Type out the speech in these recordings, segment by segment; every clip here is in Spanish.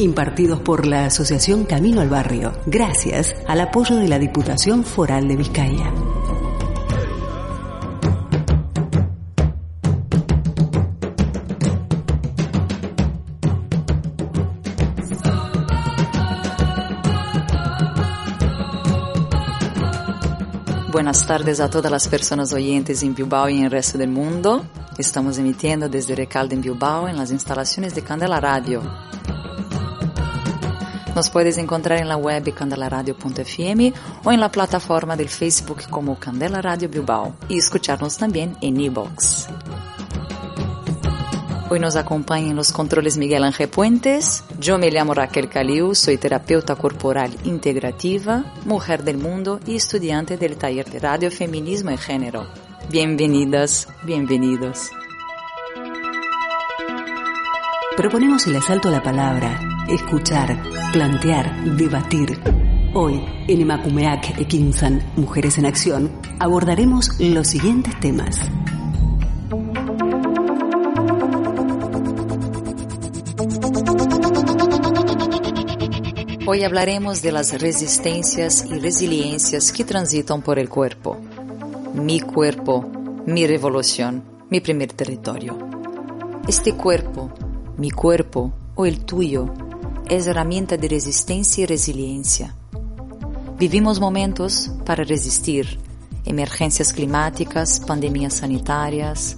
Impartidos por la Asociación Camino al Barrio, gracias al apoyo de la Diputación Foral de Vizcaya. Buenas tardes a todas las personas oyentes en Bilbao y en el resto del mundo. Estamos emitiendo desde Recalde en Bilbao en las instalaciones de Candela Radio. Nos puedes encontrar en la web candelaradio.fm o en la plataforma del Facebook como Candela Radio Bilbao y escucharnos también en iBox. Hoy nos acompaña en los controles Miguel Ángel Puentes. Yo me llamo Raquel Caliu, soy terapeuta corporal integrativa, mujer del mundo y estudiante del taller de radio Feminismo y Género. Bienvenidas, bienvenidos. Proponemos el asalto a la palabra, escuchar, plantear, debatir. Hoy, en Emakumeak Ekinsan, Mujeres en Acción, abordaremos los siguientes temas. Hoy hablaremos de las resistencias y resiliencias que transitan por el cuerpo. Mi cuerpo, mi revolución, mi primer territorio. Este cuerpo, mi cuerpo o el tuyo, es herramienta de resistencia y resiliencia. Vivimos momentos para resistir emergencias climáticas, pandemias sanitarias,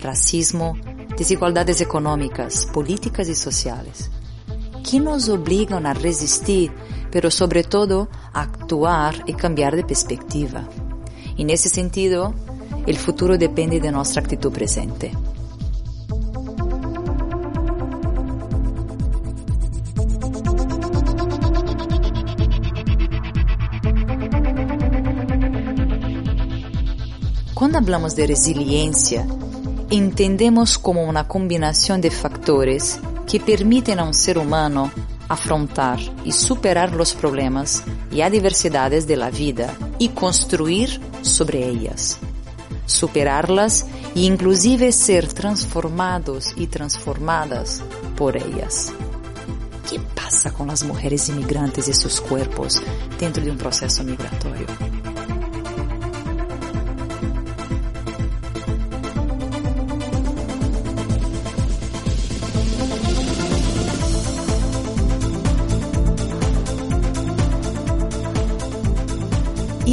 racismo, desigualdades económicas, políticas y sociales que nos obligan a resistir, pero sobre todo a actuar y cambiar de perspectiva. En ese sentido, el futuro depende de nuestra actitud presente. Hablamos de resiliencia, entendemos como una combinación de factores que permiten a un ser humano afrontar y superar los problemas y adversidades de la vida y construir sobre ellas, superarlas e inclusive ser transformados y transformadas por ellas. ¿Qué pasa con las mujeres inmigrantes y sus cuerpos dentro de un proceso migratorio?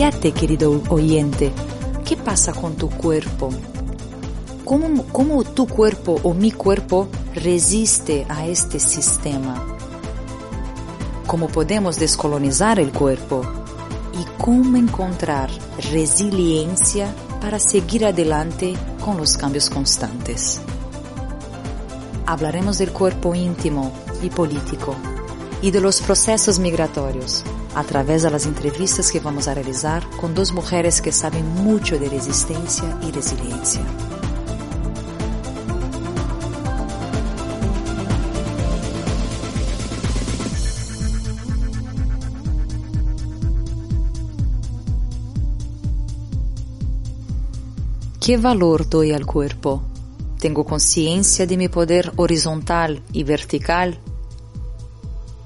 Ti, querido oyente, ¿qué pasa con tu cuerpo? ¿Cómo, ¿Cómo tu cuerpo o mi cuerpo resiste a este sistema? ¿Cómo podemos descolonizar el cuerpo? ¿Y cómo encontrar resiliencia para seguir adelante con los cambios constantes? Hablaremos del cuerpo íntimo y político y de los procesos migratorios a través de las entrevistas que vamos a realizar con dos mujeres que saben mucho de resistencia y resiliencia. ¿Qué valor doy al cuerpo? ¿Tengo conciencia de mi poder horizontal y vertical?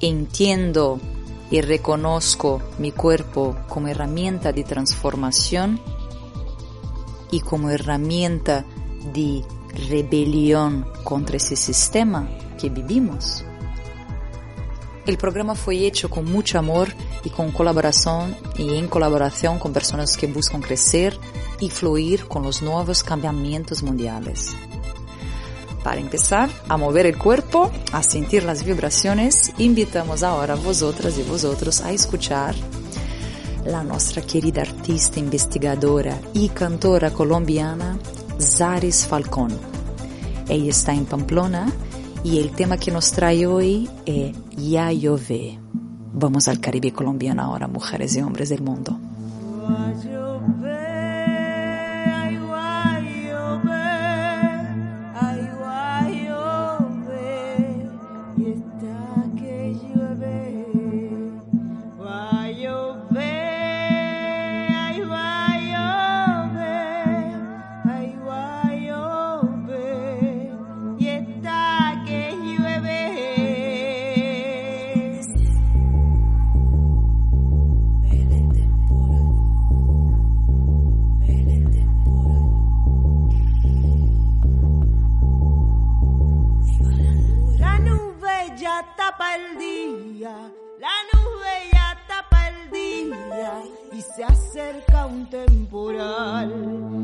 ¿Entiendo y reconozco mi cuerpo como herramienta de transformación y como herramienta de rebelión contra ese sistema que vivimos. El programa fue hecho con mucho amor y con colaboración y en colaboración con personas que buscan crecer y fluir con los nuevos cambiamientos mundiales. Para empezar a mover el cuerpo, a sentir las vibraciones, invitamos ahora a vosotras y vosotros a escuchar la nuestra querida artista, investigadora y cantora colombiana Zaris Falcón. Ella está en Pamplona y el tema que nos trae hoy es Ya Llové. Vamos al Caribe colombiano ahora, mujeres y hombres del mundo. parezca un temporal.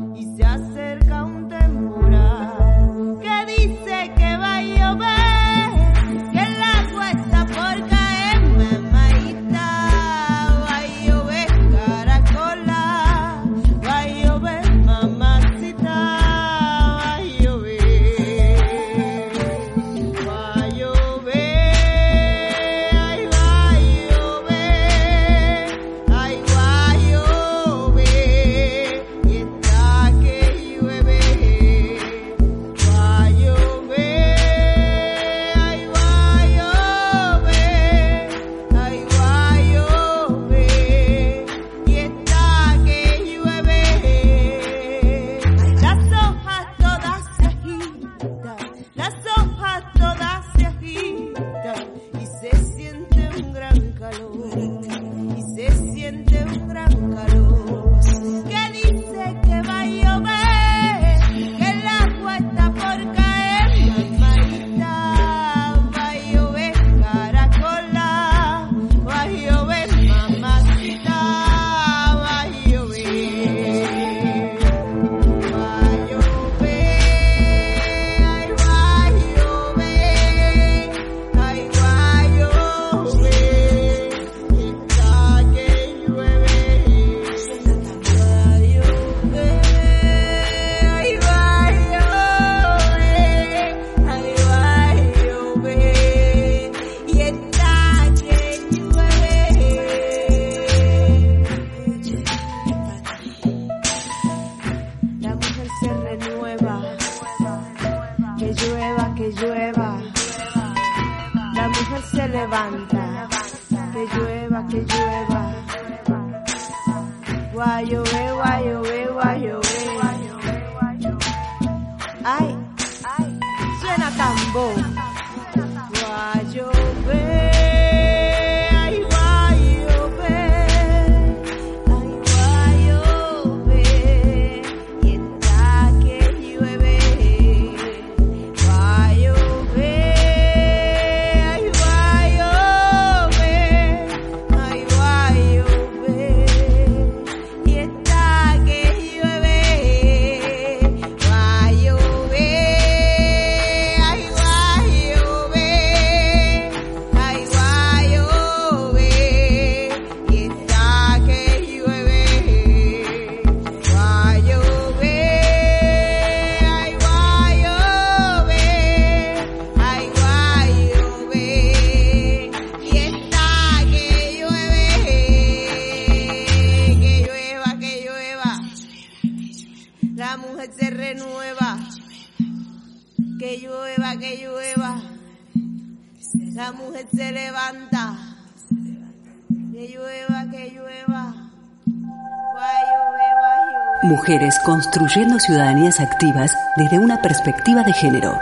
Mujeres construyendo ciudadanías activas desde una perspectiva de género.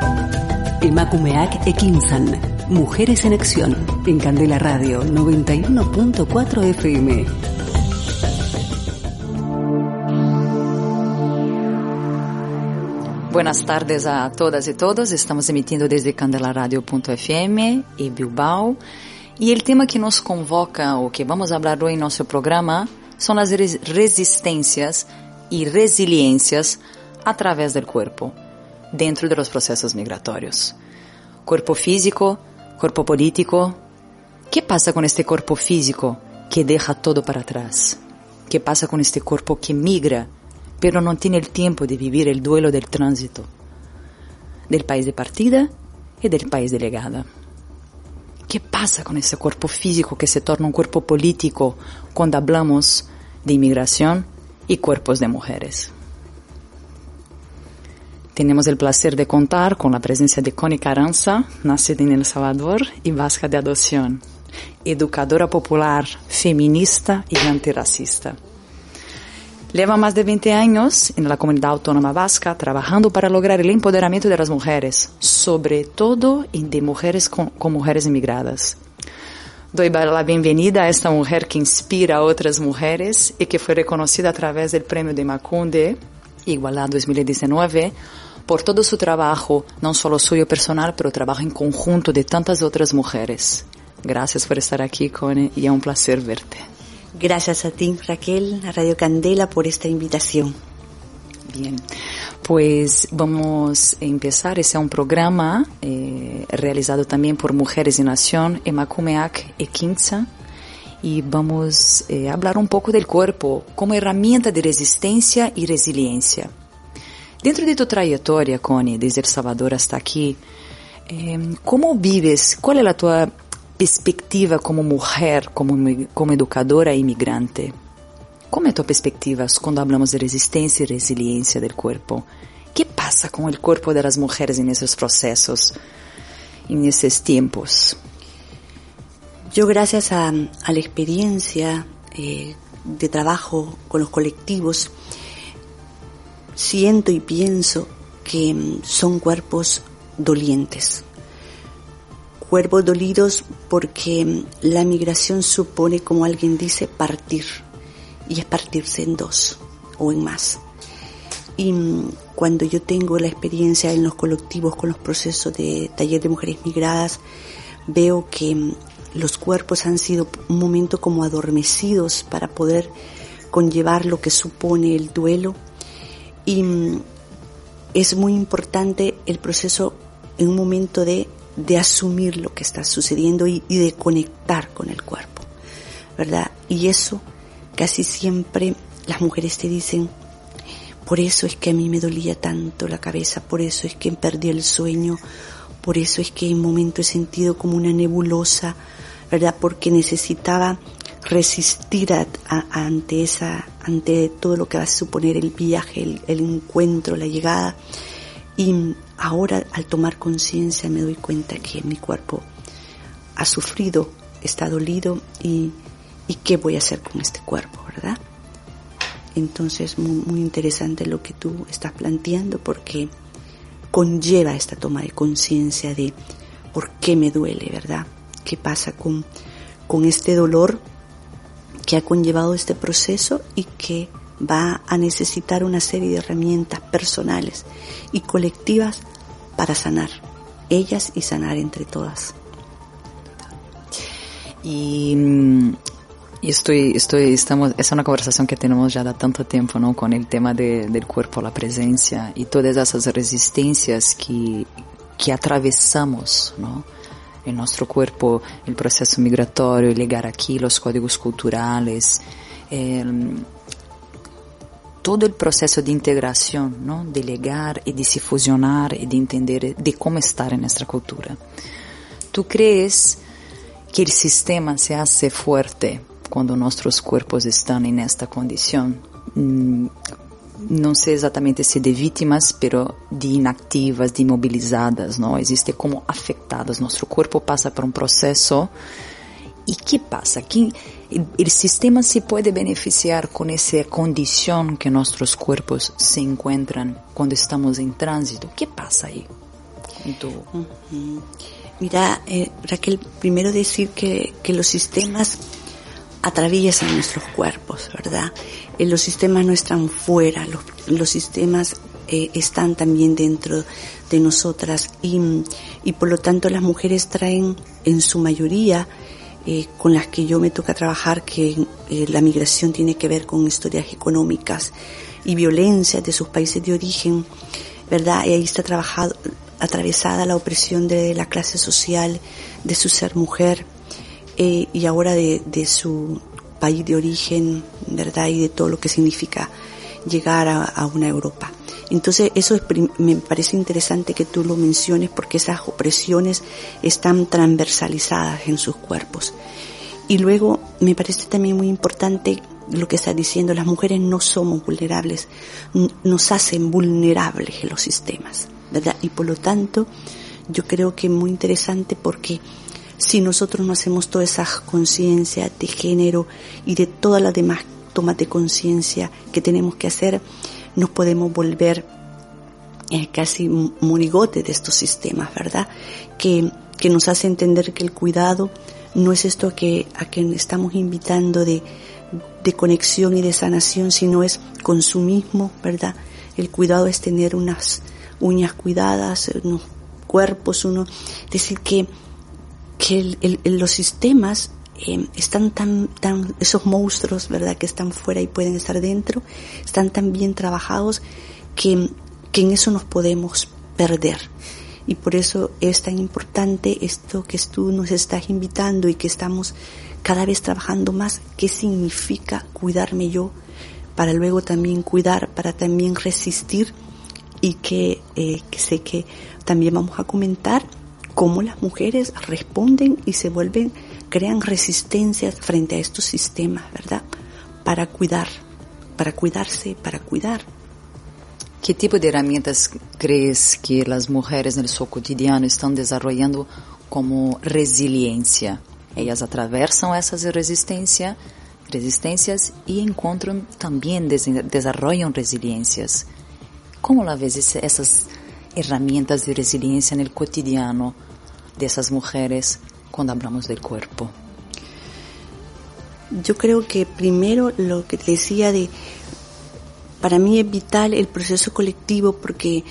Emakumeak Ekinsan. Mujeres en Acción. En Candela Radio 91.4 FM. Buenas tardes a todas y todos. Estamos emitiendo desde candelaradio.fm y Bilbao. Y el tema que nos convoca o que vamos hablar hoy en nuestro programa son las resistencias y resiliencias a través del cuerpo, dentro de los procesos migratorios. Cuerpo físico, cuerpo político. ¿Qué pasa con este cuerpo físico que deja todo para atrás? ¿Qué pasa con este cuerpo que migra, pero no tiene el tiempo de vivir el duelo del tránsito? Del país de partida y del país de llegada. ¿Qué pasa con ese cuerpo físico que se torna un cuerpo político cuando hablamos de inmigración y cuerpos de mujeres? Tenemos el placer de contar con la presencia de Connie Caranza, nacida en El Salvador y vasca de adopción, educadora popular, feminista y antirracista. Lleva más de 20 años en la comunidad autónoma vasca trabajando para lograr el empoderamiento de las mujeres, sobre todo de mujeres con, con mujeres inmigradas. Doy la bienvenida a esta mujer que inspira a otras mujeres y que fue reconocida a través del premio de Macunde, Igualdad 2019, por todo su trabajo, no solo suyo personal, pero trabajo en conjunto de tantas otras mujeres. Gracias por estar aquí, Connie, y es un placer verte. Gracias a ti, Raquel, a Radio Candela, por esta invitación. Bien, pues vamos a empezar. Ese es un programa eh, realizado también por Mujeres en Nación, Emakumeak e Quinza. Y vamos eh, a hablar un poco del cuerpo como herramienta de resistencia y resiliencia. Dentro de tu trayectoria, Connie, desde El Salvador hasta aquí, eh, ¿cómo vives? ¿Cuál es la tu perspectiva como mujer, como, como educadora e imigrante. ¿Cómo es tu perspectiva cuando hablamos de resistencia y resiliencia del cuerpo? ¿Qué pasa con el cuerpo de las mujeres en esos procesos, en esos tiempos? Yo gracias a, la experiencia eh, de trabajo con los colectivos, siento y pienso que mm, son cuerpos dolientes, cuerpos dolidos porque la migración supone, como alguien dice, partir. Y es partirse en dos o en más. Y mm, cuando yo tengo la experiencia en los colectivos con los procesos de taller de mujeres migradas, veo que mm, los cuerpos han sido un momento como adormecidos para poder conllevar lo que supone el duelo. Y mm, es muy importante el proceso en un momento de de asumir lo que está sucediendo y, de conectar con el cuerpo, ¿verdad? Y eso casi siempre las mujeres te dicen, por eso es que a mí me dolía tanto la cabeza, por eso es que perdí el sueño, por eso es que en momento he sentido como una nebulosa, ¿verdad? Porque necesitaba resistir ante esa, ante todo lo que va a suponer el viaje, el, el encuentro, la llegada. Y ahora al tomar conciencia me doy cuenta que mi cuerpo ha sufrido, está dolido y, y qué voy a hacer con este cuerpo, ¿verdad? Entonces, muy, muy interesante lo que tú estás planteando porque conlleva esta toma de conciencia de por qué me duele, ¿verdad? ¿Qué pasa con, con este dolor que ha conllevado este proceso y que va a necesitar una serie de herramientas personales y colectivas para sanar ellas y sanar entre todas. Y, mm, estoy, estoy, estamos, es una conversación que tenemos ya de tanto tiempo, ¿no? Con el tema de, del cuerpo, la presencia y todas esas resistencias que, que atravesamos, ¿no? En nuestro cuerpo, el proceso migratorio, llegar aquí, los códigos culturales, todo el proceso de integración, ¿no? de llegar y de se fusionar y de entender de cómo estar en nuestra cultura. ¿Tú crees que el sistema se hace fuerte cuando nuestros cuerpos están en esta condición? Mm, no sé exactamente si de víctimas, pero de inactivas, de inmovilizadas, ¿no? Existe como afectadas. Nuestro cuerpo pasa por un proceso. ¿Y qué pasa? ¿Qué, el sistema se puede beneficiar con esa condición que nuestros cuerpos se encuentran cuando estamos en tránsito. ¿Qué pasa ahí? Mira, eh, Raquel, primero decir que, que los sistemas atraviesan nuestros cuerpos, ¿verdad? Eh, los sistemas no están fuera, los, sistemas eh, están también dentro de nosotras y, y por lo tanto las mujeres traen en su mayoría eh, con las que yo me toca trabajar, que la migración tiene que ver con historias económicas y violencias de sus países de origen, ¿verdad? Y ahí está trabajado, atravesada la opresión de la clase social, de su ser mujer eh, y ahora de, su país de origen, ¿verdad? Y de todo lo que significa llegar a, una Europa. Entonces eso es, me parece interesante que tú lo menciones porque esas opresiones están transversalizadas en sus cuerpos. Y luego me parece también muy importante lo que está diciendo, las mujeres no somos vulnerables, nos hacen vulnerables los sistemas, ¿verdad? Y por lo tanto, yo creo que es muy interesante porque si nosotros no hacemos toda esa conciencia de género y de todas las demás tomas de conciencia que tenemos que hacer, nos podemos volver eh, casi monigote de estos sistemas, ¿verdad? Que, que nos hace entender que el cuidado no es esto que, a que estamos invitando de, de conexión y de sanación, sino es consumismo, ¿verdad? El cuidado es tener unas uñas cuidadas, unos cuerpos, uno, decir que, que los sistemas eh, están tan, tan, esos monstruos, ¿verdad?, que están fuera y pueden estar dentro, están tan bien trabajados que, que en eso nos podemos perder. Y por eso es tan importante esto que tú nos estás invitando y que estamos cada vez trabajando más, qué significa cuidarme yo, para luego también cuidar, para también resistir y que, eh, que sé que también vamos a comentar cómo las mujeres responden y se vuelven, crean resistencias frente a estos sistemas, ¿verdad? Para cuidar, para cuidarse, para cuidar. ¿Qué tipo de herramientas crees que las mujeres en su cotidiano están desarrollando como resiliencia? Ellas atravesan esas resistencias, resistencias y encuentran también desarrollan resiliencias. ¿Cómo la ves esas herramientas de resiliencia en el cotidiano de esas mujeres cuando hablamos del cuerpo? Yo creo que primero lo que decía de, para mí es vital el proceso colectivo porque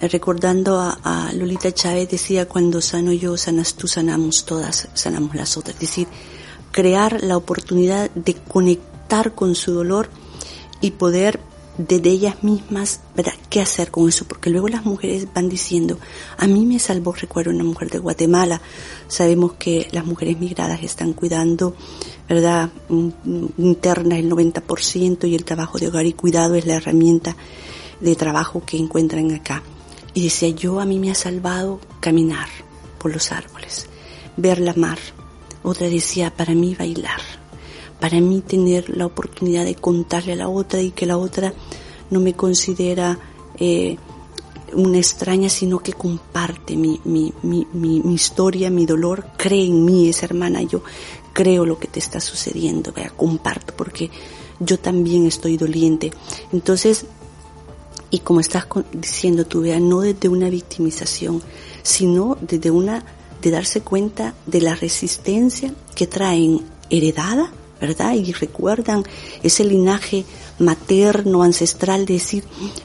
recordando a, Lolita Chávez decía cuando sano yo, sanas tú, sanamos todas, sanamos las otras. Es decir, crear la oportunidad de conectar con su dolor y poder desde ellas mismas, ¿verdad? ¿Qué hacer con eso? Porque luego las mujeres van diciendo, a mí me salvó, recuerdo, una mujer de Guatemala. Sabemos que las mujeres migradas están cuidando, ¿verdad? Interna el 90% y el trabajo de hogar y cuidado es la herramienta de trabajo que encuentran acá. Y decía, yo a mí me ha salvado caminar por los árboles, ver la mar. Otra decía, para mí bailar para mí tener la oportunidad de contarle a la otra y que la otra no me considera eh, una extraña, sino que comparte mi, mi, mi, mi, historia, mi dolor, cree en mí, esa hermana, yo creo lo que te está sucediendo, vea, comparto, porque yo también estoy doliente. Entonces, y como estás diciendo tú, vea, no desde una victimización, sino desde una, de darse cuenta de la resistencia que traen heredada ¿verdad? Y recuerdan ese linaje materno, ancestral, de decir,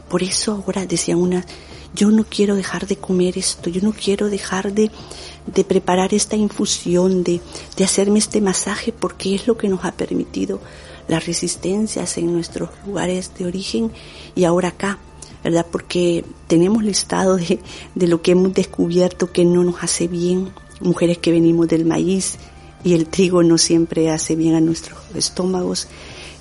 por eso ahora decía una, yo no quiero dejar de comer esto, yo no quiero dejar de, de preparar esta infusión, de, de hacerme este masaje, porque es lo que nos ha permitido las resistencias en nuestros lugares de origen y ahora acá, ¿verdad? Porque tenemos listado de, de lo que hemos descubierto que no nos hace bien, mujeres que venimos del maíz, y el trigo no siempre hace bien a nuestros estómagos,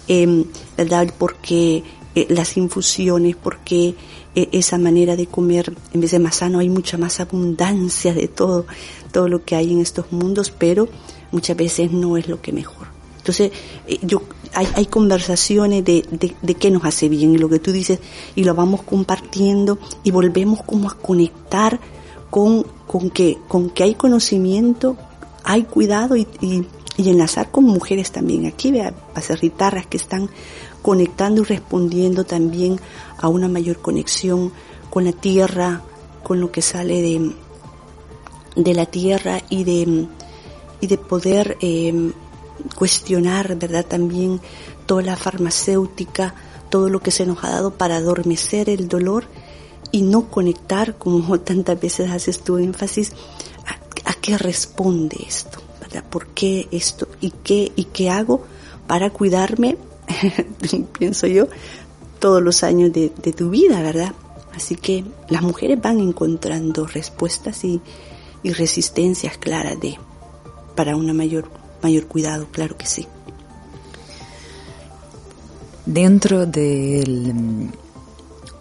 eh, ¿verdad? Porque las infusiones, porque eh, esa manera de comer, en vez de más sano, hay mucha más abundancia de todo, todo lo que hay en estos mundos, pero muchas veces no es lo que mejor. Entonces, eh, yo, hay, hay conversaciones de, de, de, qué nos hace bien y lo que tú dices, y lo vamos compartiendo y volvemos como a conectar con, con que, con que hay conocimiento, hay cuidado y, y, enlazar con mujeres también. Aquí vea pacerritarras que están conectando y respondiendo también a una mayor conexión con la tierra, con lo que sale de, de la tierra y de, y de poder eh, cuestionar, ¿verdad? También toda la farmacéutica, todo lo que se nos ha dado para adormecer el dolor y no conectar, como tantas veces haces tu énfasis, ¿A qué responde esto? ¿Verdad? ¿Por qué esto? ¿Y qué, y qué hago para cuidarme, pienso yo, todos los años de, tu vida, ¿verdad? Así que las mujeres van encontrando respuestas y, resistencias claras de, para una mayor, mayor cuidado, claro que sí. Dentro del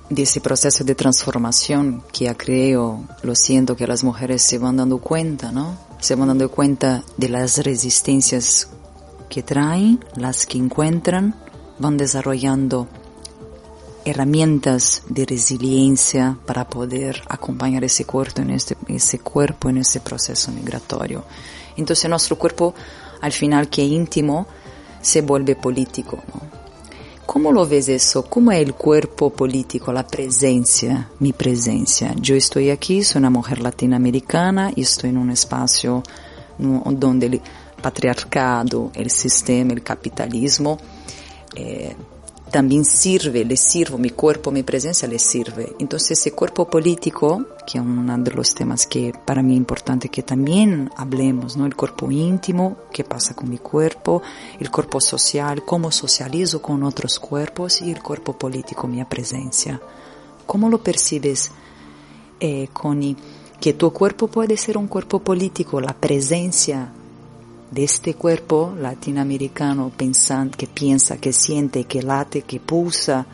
de ese proceso de transformación que creo, lo siento que las mujeres se van dando cuenta, ¿no? Se van dando cuenta de las resistencias que traen, las que encuentran, van desarrollando herramientas de resiliencia para poder acompañar ese cuerpo en este, ese cuerpo en ese proceso migratorio. Entonces nuestro cuerpo, al final que íntimo, se vuelve político. ¿no? ¿Cómo lo ves eso? ¿Cómo es el cuerpo político, la presencia, mi presencia? Yo estoy aquí, soy una mujer latinoamericana y estoy en un espacio donde el patriarcado, el sistema, el capitalismo, eh, también sirve, le sirvo, mi cuerpo, mi presencia le sirve. Entonces ese cuerpo político, que es uno de los temas que para mí es importante que también hablemos, ¿no? El cuerpo íntimo, qué pasa con mi cuerpo, el cuerpo social, cómo socializo con otros cuerpos y el cuerpo político, mi presencia. ¿Cómo lo percibes, eh, Connie? Que tu cuerpo puede ser un cuerpo político, la presencia de este cuerpo latinoamericano pensante, que piensa, que siente, que late, que pulsa,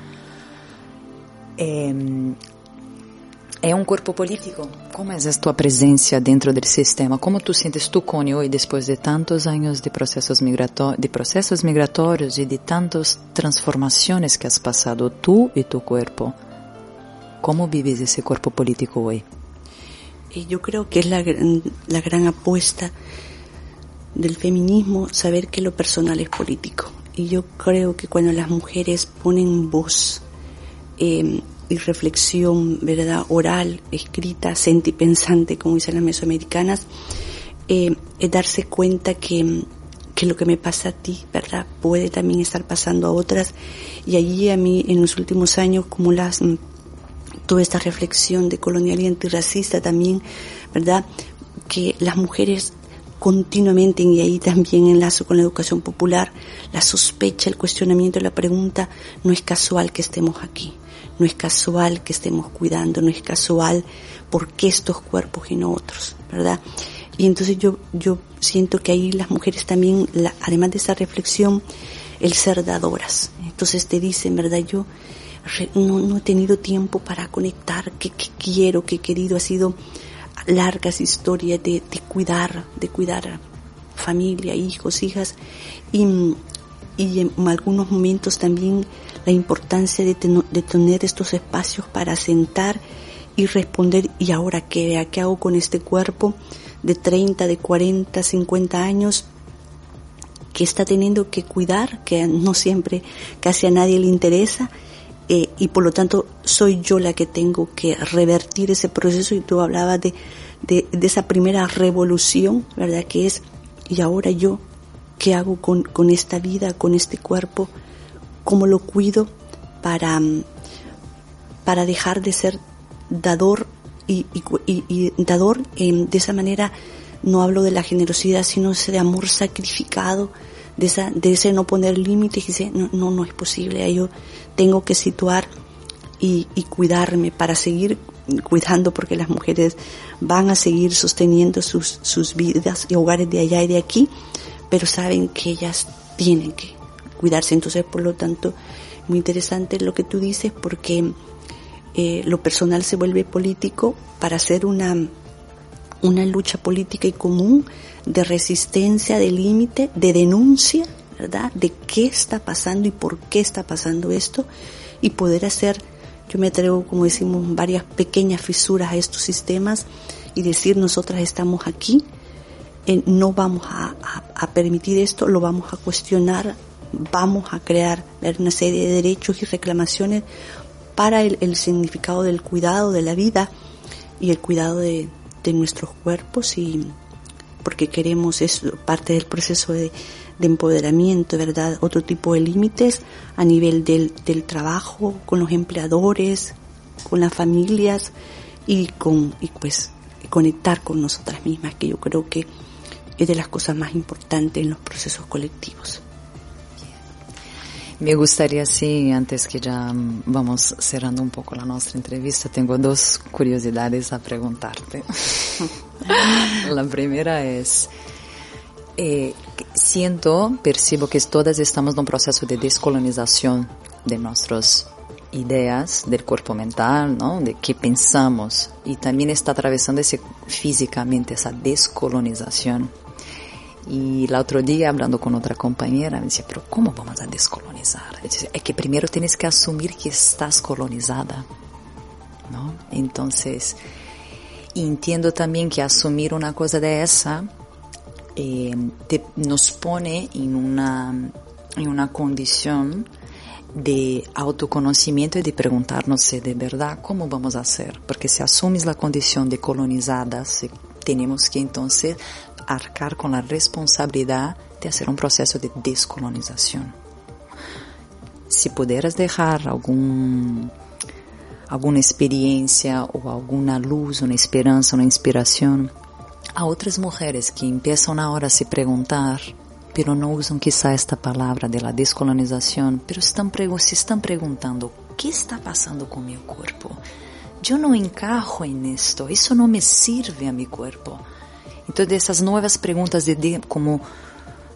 eh, es un cuerpo político. ¿Cómo es tu presencia dentro del sistema? ¿Cómo tú sientes tú, Connie, hoy después de tantos años de procesos, migrato de procesos migratorios y de tantas transformaciones que has pasado tú y tu cuerpo? ¿Cómo vives ese cuerpo político hoy? Yo creo que es la, la gran apuesta del feminismo saber que lo personal es político. Y yo creo que cuando las mujeres ponen voz eh, y reflexión, ¿verdad? Oral, escrita, sentipensante, como dicen las mesoamericanas, eh, es darse cuenta que, que lo que me pasa a ti, ¿verdad? Puede también estar pasando a otras. Y allí a mí, en los últimos años, como las, mm, toda esta reflexión de colonialidad antirracista también, ¿verdad? Que las mujeres continuamente y ahí también enlazo con la educación popular, la sospecha, el cuestionamiento, la pregunta, no es casual que estemos aquí, no es casual que estemos cuidando, no es casual por qué estos cuerpos y no otros, ¿verdad? Y entonces yo, yo siento que ahí las mujeres también, además de esa reflexión, el ser dadoras. Entonces te dicen, ¿verdad? Yo no, no he tenido tiempo para conectar, que, que quiero, que he querido, ha sido largas historias de, cuidar, de cuidar familia, hijos, hijas, y, y en algunos momentos también la importancia de, de, tener estos espacios para sentar y responder, ¿y ahora qué? ¿Qué hago con este cuerpo de 30, de 40, 50 años? que está teniendo que cuidar, que no siempre casi a nadie le interesa, eh, y por lo tanto soy yo la que tengo que revertir ese proceso y tú hablabas de, de, esa primera revolución, ¿verdad? Que es, y ahora yo, ¿qué hago con, con esta vida, con este cuerpo? ¿Cómo lo cuido para, para dejar de ser dador y, y, dador eh, de esa manera? No hablo de la generosidad, sino de amor sacrificado, de, esa, de ese no poner límites y dice, no, no, no es posible, yo tengo que situar y, y cuidarme para seguir cuidando porque las mujeres van a seguir sosteniendo sus, sus vidas y hogares de allá y de aquí, pero saben que ellas tienen que cuidarse. Entonces, por lo tanto, muy interesante lo que tú dices porque eh, lo personal se vuelve político para hacer una, una lucha política y común de resistencia, de límite, de denuncia, ¿verdad? De qué está pasando y por qué está pasando esto y poder hacer, yo me atrevo, como decimos, varias pequeñas fisuras a estos sistemas y decir nosotras estamos aquí, eh, no vamos a, permitir esto, lo vamos a cuestionar, vamos a crear una serie de derechos y reclamaciones para el, el significado del cuidado de la vida y el cuidado de, de nuestros cuerpos y porque queremos, es parte del proceso de, empoderamiento, ¿verdad? Otro tipo de límites a nivel del, del trabajo, con los empleadores, con las familias y con, y pues, conectar con nosotras mismas, que yo creo que es de las cosas más importantes en los procesos colectivos. Me gustaría, sí, antes que ya mm, vamos cerrando un poco la nuestra entrevista, tengo dos curiosidades a preguntarte. la primera es, eh, siento, percibo que todas estamos en un proceso de descolonización de nuestros ideas del cuerpo mental, ¿no? De qué pensamos y también está atravesando ese, físicamente esa descolonización. Y el otro día hablando con otra compañera me decía, pero ¿cómo vamos a descolonizar? Es que primero tienes que asumir que estás colonizada, ¿no? Entonces, entiendo también que asumir una cosa de esa eh, te, nos pone en una, en una condición de autoconocimiento y de preguntarnos si de verdad cómo vamos a hacer. Porque si asumes la condición de colonizadas, tenemos que entonces arcar con la responsabilidad de hacer un proceso de descolonización. Si pudieras dejar algún, alguna experiencia o alguna luz, una esperanza, una inspiración a otras mujeres que empiezan ahora a se preguntar pero no usan quizá esta palabra de la descolonización, pero están, se están preguntando, ¿qué está pasando con mi cuerpo? Yo no encajo en esto, eso no me sirve a mi cuerpo. Entonces esas nuevas preguntas de, de como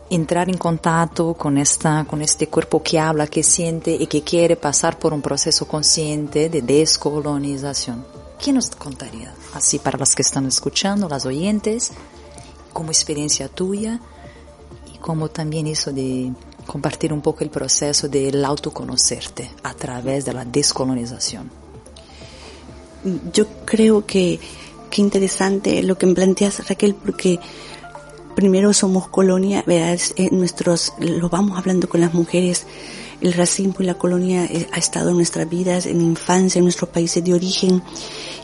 entrar en contacto con esta, con este cuerpo que habla, que siente y que quiere pasar por un proceso consciente de descolonización. ¿Qué nos contaría? Así para las que están escuchando, las oyentes, como experiencia tuya, como también eso de compartir un poco el proceso del autoconocerte a través de la descolonización. Yo creo que qué interesante lo que planteas Raquel porque primero somos colonia, ¿verdad? Eh, nuestros lo vamos hablando con las mujeres el racismo y la colonia eh, ha estado en nuestras vidas, en infancia, en nuestros países de origen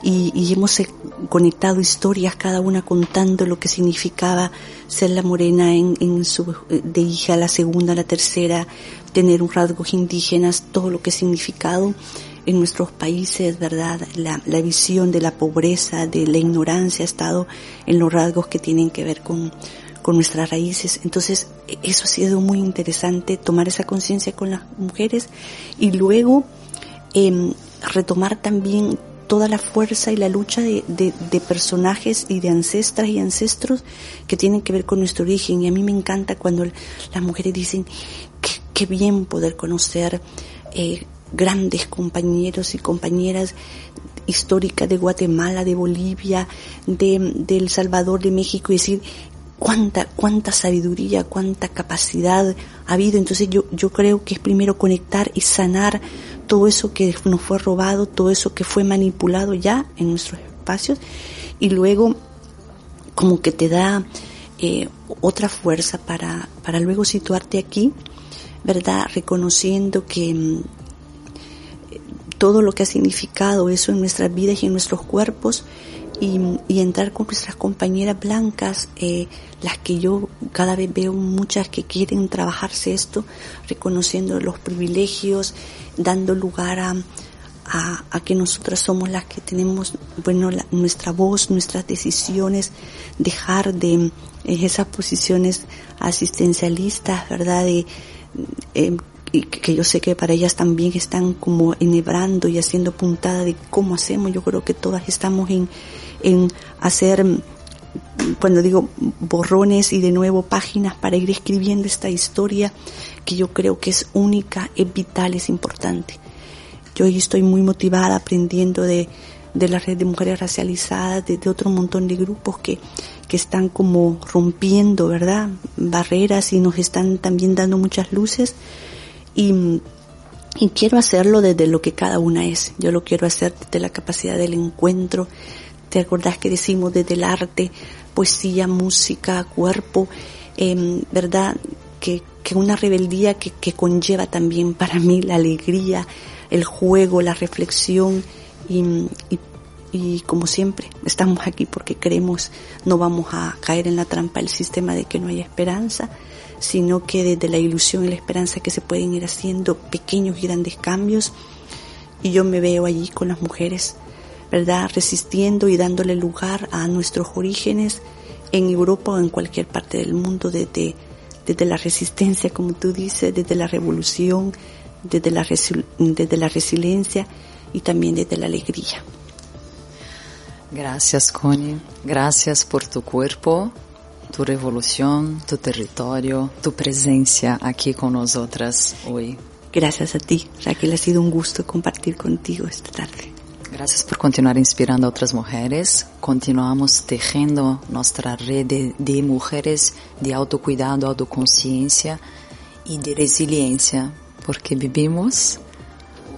y, hemos eh, conectado historias, cada una contando lo que significaba ser la morena en, su, de hija, la segunda, la tercera, tener un rasgos indígenas, todo lo que significado en nuestros países, ¿verdad? La, la visión de la pobreza, de la ignorancia ha estado en los rasgos que tienen que ver con, con nuestras raíces. Entonces, eso ha sido muy interesante, tomar esa conciencia con las mujeres y luego em, retomar también toda la fuerza y la lucha de, de, personajes y de ancestras y ancestros que tienen que ver con nuestro origen. Y a mí me encanta cuando las mujeres dicen, qué, bien poder conocer eh, grandes compañeros y compañeras históricas de Guatemala, de Bolivia, de, de El Salvador, de México, y decir, cuánta, cuánta sabiduría, cuánta capacidad ha habido. Entonces yo, yo creo que es primero conectar y sanar todo eso que nos fue robado, todo eso que fue manipulado ya en nuestros espacios y luego como que te da eh, otra fuerza para, para luego situarte aquí, ¿verdad? Reconociendo que mm, todo lo que ha significado eso en nuestras vidas y en nuestros cuerpos y, entrar con nuestras compañeras blancas, eh, las que yo cada vez veo muchas que quieren trabajarse esto, reconociendo los privilegios, dando lugar a, que nosotras somos las que tenemos, bueno, nuestra voz, nuestras decisiones, dejar de eh, esas posiciones asistencialistas, ¿verdad? Eh, y que yo sé que para ellas también están como enhebrando y haciendo puntada de cómo hacemos. Yo creo que todas estamos en, en hacer, cuando digo borrones y de nuevo páginas para ir escribiendo esta historia que yo creo que es única, es vital, es importante. Yo estoy muy motivada aprendiendo de, de la red de mujeres racializadas, de, otro montón de grupos que, que están como rompiendo, ¿verdad? Barreras y nos están también dando muchas luces. Y, y quiero hacerlo desde lo que cada una es. Yo lo quiero hacer desde la capacidad del encuentro, ¿Te acordás que decimos desde el arte, poesía, música, cuerpo, eh, verdad? Que, que una rebeldía que, que conlleva también para mí la alegría, el juego, la reflexión y, y, y, como siempre estamos aquí porque creemos no vamos a caer en la trampa del sistema de que no hay esperanza, sino que desde la ilusión y la esperanza que se pueden ir haciendo pequeños y grandes cambios y yo me veo allí con las mujeres ¿verdad? Resistiendo y dándole lugar a nuestros orígenes en Europa o en cualquier parte del mundo desde, desde la resistencia, como tú dices, desde la revolución, desde la, desde la resiliencia y también desde la alegría. Gracias, Connie. Gracias por tu cuerpo, tu revolución, tu territorio, tu presencia aquí con nosotras hoy. Gracias a ti, Raquel, ha sido un gusto compartir contigo esta tarde. Gracias por continuar inspirando a otras mujeres. Continuamos tejiendo nuestra red de, de mujeres de autocuidado, autoconciencia y de resiliencia, porque vivimos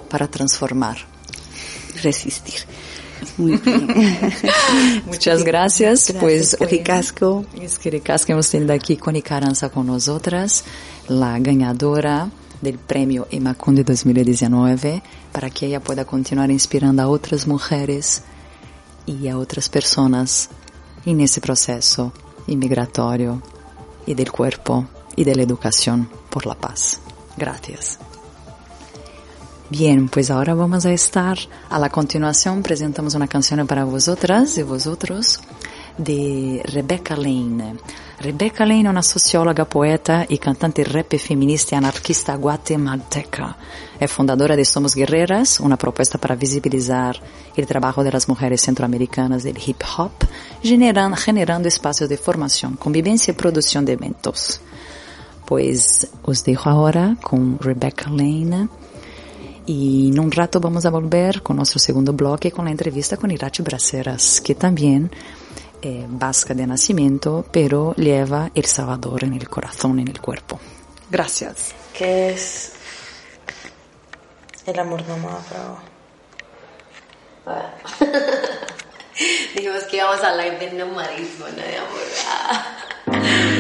para transformar. Resistir. Muy bien. Muchas gracias. Gracias, pues Ricasco. Es que Ricasco hemos tenido aquí con Icaranza con nosotras, la ganadora del premio Emacunde 2019, para que ella pueda continuar inspirando a otras mujeres y a otras personas en ese proceso inmigratorio y del cuerpo y de la educación por la paz. Gracias. Bien, pues ahora vamos a estar a la continuación presentamos una canción para vosotras y vosotros de Rebecca Lane. Rebecca Lane è una sociologa, poeta y cantante rap feminista y anarquista guatemalteca. Es fundadora de Somos Guerreras, una propuesta para visibilizar el trabajo de las mujeres centroamericanas del hip hop, generando, generando espacios de formación, convivencia y producción de eventos. Pues os dejo ahora con Rebecca Lane. Y en un rato vamos a volver con nuestro segundo bloque con la entrevista con Irache Braceras, que también eh, vasca de nacimiento, pero lleva El Salvador en el corazón, en el cuerpo. Gracias. ¿Qué es el amor nomado? Dijimos que íbamos a hablar de nomadismo, no de amor.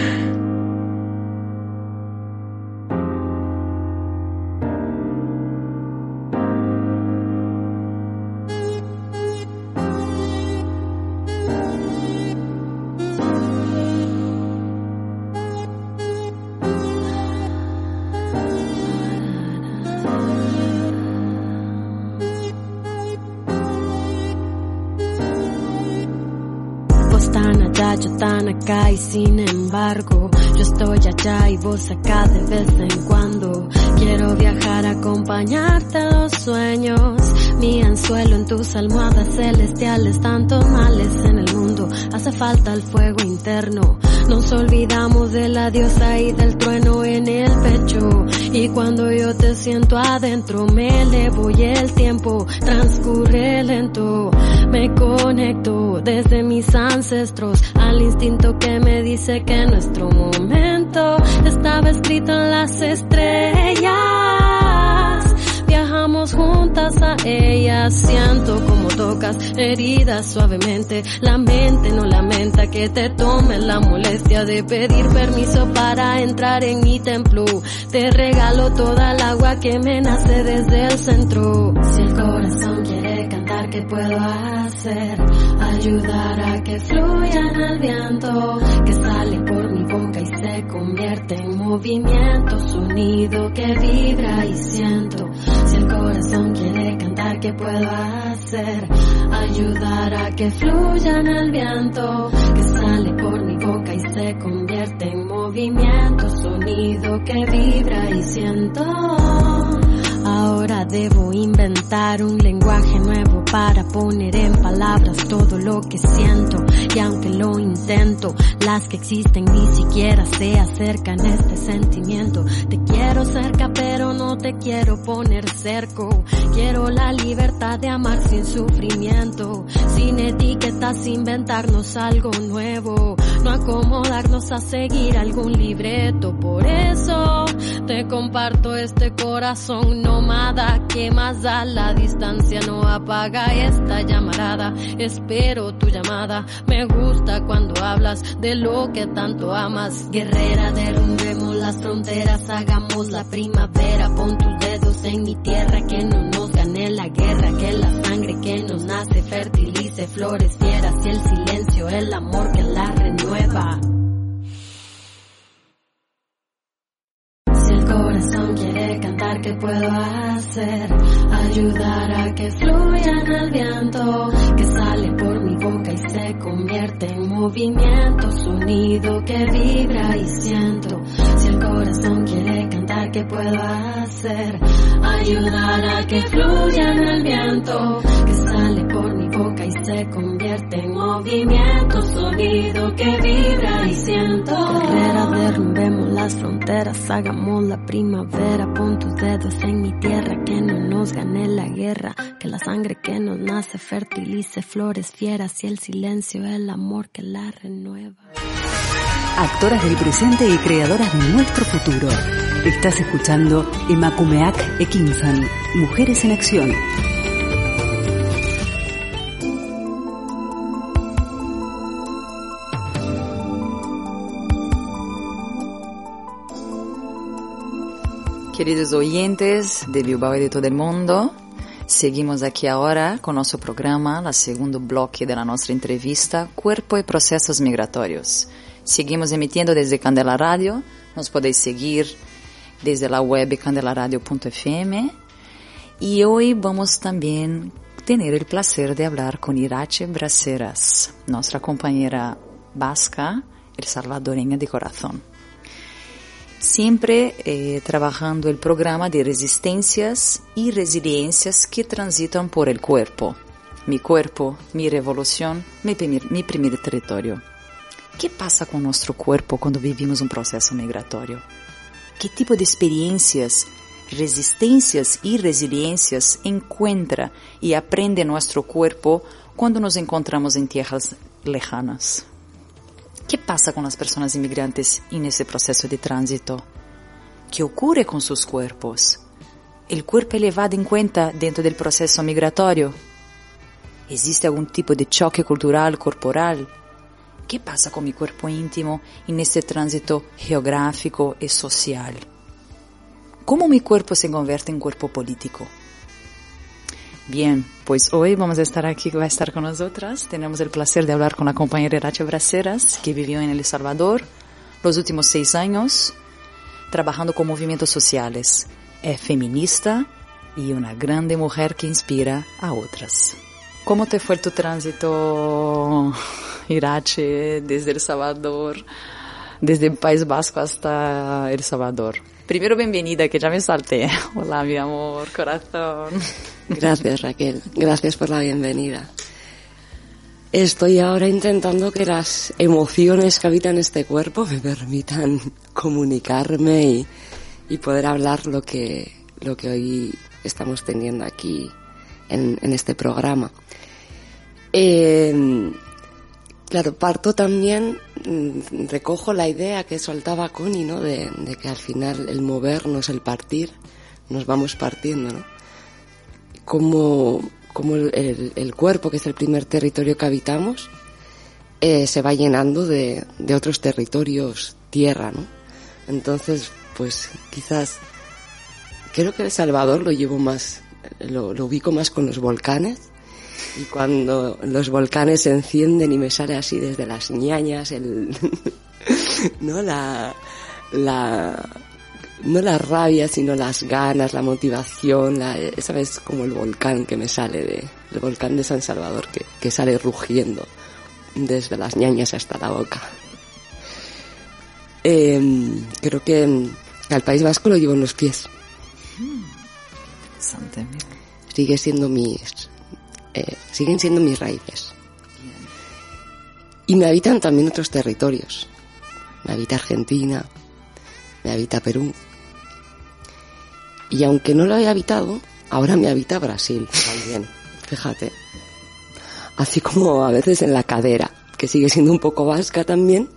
y sin embargo yo estoy allá y vos acá de vez en cuando. Quiero viajar, acompañarte a los sueños. Mi anzuelo en tus almohadas celestiales, tantos males en el mundo. Hace falta el fuego interno. Nos olvidamos de la diosa y del trueno en el pecho. Y cuando yo te siento adentro, me elevo y el tiempo transcurre lento. Me conecto desde mis ancestros al instinto que me dice que nuestro momento estaba escrito en las estrellas. Juntas a ellas, siento como tocas heridas suavemente. La mente no lamenta que te tome la molestia de pedir permiso para entrar en mi templo. Te regalo toda el agua que me nace desde el centro. Si el corazón quiere cantar, ¿qué puedo hacer? Ayudar a que fluya en el viento, que sale por se convierte en movimiento, sonido que vibra y siento. Si el corazón quiere cantar, ¿qué puedo hacer? Ayudar a que fluya en el viento, que sale por mi boca y se convierte en movimiento, sonido que vibra y siento. Debo inventar un lenguaje nuevo para poner en palabras todo lo que siento. Y aunque lo intento, las que existen ni siquiera se acercan a este sentimiento. Te quiero cerca, pero no te quiero poner cerco. Quiero la libertad de amar sin sufrimiento. Sin etiquetas, inventarnos algo nuevo. No acomodarnos a seguir algún libreto. Por eso te comparto este corazón nómada que más da la distancia no apaga esta llamarada. Espero tu llamada. Me gusta cuando hablas de lo que tanto amas. Guerrera, derrumbemos las fronteras, hagamos la primavera. Pon tus dedos en mi tierra que no nos gane la guerra, que la sangre que nos nace fertilice flores fieras y el silencio, el amor que la renueva. Si el corazón quiere cantar, ¿qué puedo hacer? Ayudar a que fluya el viento, que sale por mi boca y se convierte en movimiento, sonido que vibra y siento. Si el corazón quiere cantar, ¿qué puedo hacer? Ayudar a que fluya el viento, que sale por mi y se convierte en movimiento, sonido que vibra y siento. Carrera, derrumbemos las fronteras, hagamos la primavera, pon tus dedos en mi tierra, que no nos gane la guerra, que la sangre que nos nace fertilice flores fieras y el silencio el amor que la renueva. Actoras del presente y creadoras de nuestro futuro. Estás escuchando Emakumeak Ekinsan, Mujeres en Acción. Queridos oyentes de Bilbao y de todo el mundo, seguimos aquí ahora con nuestro programa, la segundo bloque de la nuestra entrevista, Cuerpo y Procesos Migratorios. Seguimos emitiendo desde Candela Radio, nos podéis seguir desde la web candelaradio.fm y hoy vamos también tener el placer de hablar con Irache Braceras, nuestra compañera vasca, el salvadoreña de corazón siempre eh, trabajando el programa de resistencias y resiliencias que transitan por el cuerpo. Mi cuerpo, mi revolución, mi primer, mi primer territorio. ¿Qué pasa con nuestro cuerpo cuando vivimos un proceso migratorio? ¿Qué tipo de experiencias, resistencias y resiliencias encuentra y aprende nuestro cuerpo cuando nos encontramos en tierras lejanas? ¿Qué pasa con las personas inmigrantes en ese proceso de tránsito? ¿Qué ocurre con sus cuerpos? ¿El cuerpo es elevado en cuenta dentro del proceso migratorio? ¿Existe algún tipo de choque cultural corporal? ¿Qué pasa con mi cuerpo íntimo en este tránsito geográfico y social? ¿Cómo mi cuerpo se convierte en cuerpo político? Bien, pues hoy vamos a estar aquí, va a estar con nosotras. Tenemos el placer de hablar con la compañera Irache Braceras, que vivió en El Salvador los últimos seis años, trabajando con movimientos sociales. Es feminista y una grande mujer que inspira a otras. ¿Cómo te fue tu tránsito, Irache, desde El Salvador, desde el País Vasco hasta El Salvador? Primero, bienvenida, que ya me salté. Hola, mi amor, corazón. Gracias, Raquel. Gracias por la bienvenida. Estoy ahora intentando que las emociones que habitan este cuerpo me permitan comunicarme y, y poder hablar lo que, lo que hoy estamos teniendo aquí en, en este programa. Eh, claro, parto también, mm, recojo la idea que soltaba Connie, ¿no? De, que al final el movernos, el partir, nos vamos partiendo, ¿no? Como, como el cuerpo, que es el primer territorio que habitamos, eh, se va llenando de, de otros territorios, tierra, ¿no? Entonces, pues quizás, creo que El Salvador lo llevo más, lo, lo ubico más con los volcanes, y cuando los volcanes se encienden y me sale así desde las ñañas el no la la no la rabia sino las ganas la motivación la, esa vez como el volcán que me sale de el volcán de San Salvador que, que sale rugiendo desde las ñañas hasta la boca. Eh, creo que al País Vasco lo llevo en los pies. Interesante. sigue siendo mis eh, siguen siendo mis raíces. Y me habitan también otros territorios. Me habita Argentina, me habita Perú. Y aunque no lo he habitado, ahora me habita Brasil también. Fíjate. Así como a veces en la cadera, que sigue siendo un poco vasca también,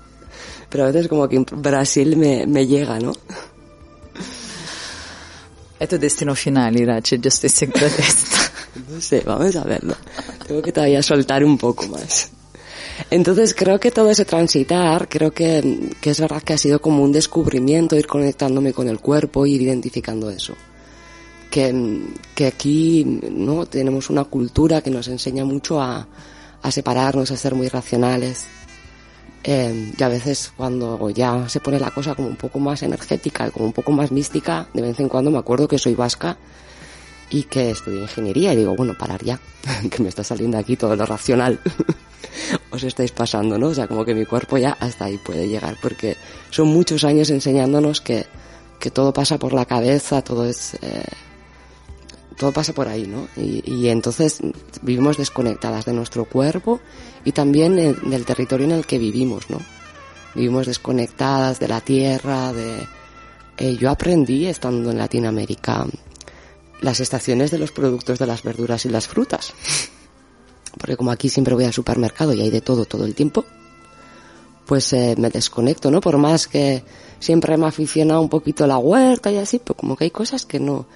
pero a veces como que Brasil me, me llega, ¿no? Tu destino final, Irache, yo estoy segura de esto. No sé, vamos a verlo. Tengo que todavía soltar un poco más. Entonces creo que todo ese transitar, creo que, que es verdad que ha sido como un descubrimiento, ir conectándome con el cuerpo, ir identificando eso. Que, que aquí no tenemos una cultura que nos enseña mucho a, a separarnos, a ser muy racionales. Eh, y a veces cuando ya se pone la cosa como un poco más energética, como un poco más mística, de vez en cuando me acuerdo que soy vasca y que estudié ingeniería y digo, bueno, parar ya, que me está saliendo aquí todo lo racional. Os estáis pasando, ¿no? O sea, como que mi cuerpo ya hasta ahí puede llegar, porque son muchos años enseñándonos que, que todo pasa por la cabeza, todo es, eh, todo pasa por ahí, ¿no? Y, y entonces vivimos desconectadas de nuestro cuerpo y también eh, del territorio en el que vivimos, ¿no? Vivimos desconectadas de la tierra, de... Eh, yo aprendí estando en Latinoamérica las estaciones de los productos de las verduras y las frutas. Porque como aquí siempre voy al supermercado y hay de todo todo el tiempo, pues eh, me desconecto, ¿no? Por más que siempre me ha aficionado un poquito la huerta y así, pero como que hay cosas que no.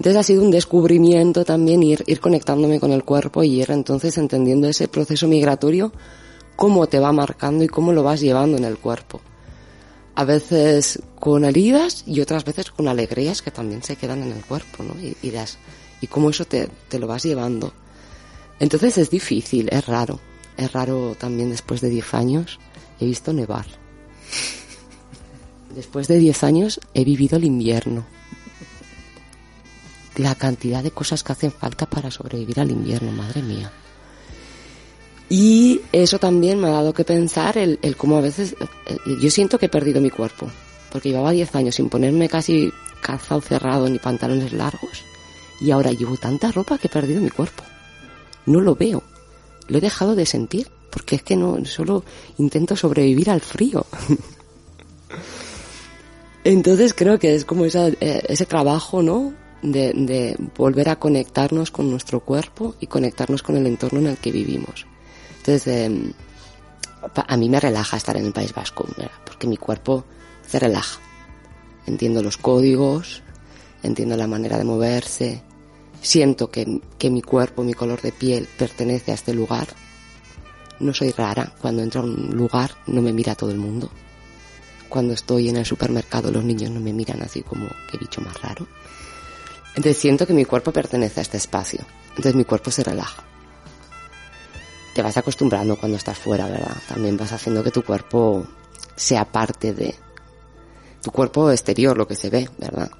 Entonces ha sido un descubrimiento también ir, ir conectándome con el cuerpo y ir entonces entendiendo ese proceso migratorio, cómo te va marcando y cómo lo vas llevando en el cuerpo. A veces con heridas y otras veces con alegrías que también se quedan en el cuerpo, ¿no? Y, das, y cómo eso te, te lo vas llevando. Entonces es difícil, es raro. Es raro también después de 10 años he visto nevar. Después de 10 años he vivido el invierno. La cantidad de cosas que hacen falta para sobrevivir al invierno, madre mía. Y eso también me ha dado que pensar el, el cómo a veces el, yo siento que he perdido mi cuerpo. Porque llevaba 10 años sin ponerme casi calzado cerrado ni pantalones largos. Y ahora llevo tanta ropa que he perdido mi cuerpo. No lo veo. Lo he dejado de sentir porque es que no, solo intento sobrevivir al frío. Entonces creo que es como esa, eh, ese trabajo, ¿no? De, de, volver a conectarnos con nuestro cuerpo y conectarnos con el entorno en el que vivimos. Entonces, eh, a mí me relaja estar en el País Vasco, ¿verdad? porque mi cuerpo se relaja. Entiendo los códigos, entiendo la manera de moverse, siento que, que mi cuerpo, mi color de piel pertenece a este lugar no soy rara. Cuando entro a un lugar no me mira todo el mundo. Cuando estoy en el supermercado los niños no me miran así como qué bicho más raro. Entonces siento que mi cuerpo pertenece a este espacio. Entonces mi cuerpo se relaja. Te vas acostumbrando cuando estás fuera, ¿verdad? También vas haciendo que tu cuerpo sea parte de tu cuerpo exterior, lo que se ve, ¿verdad?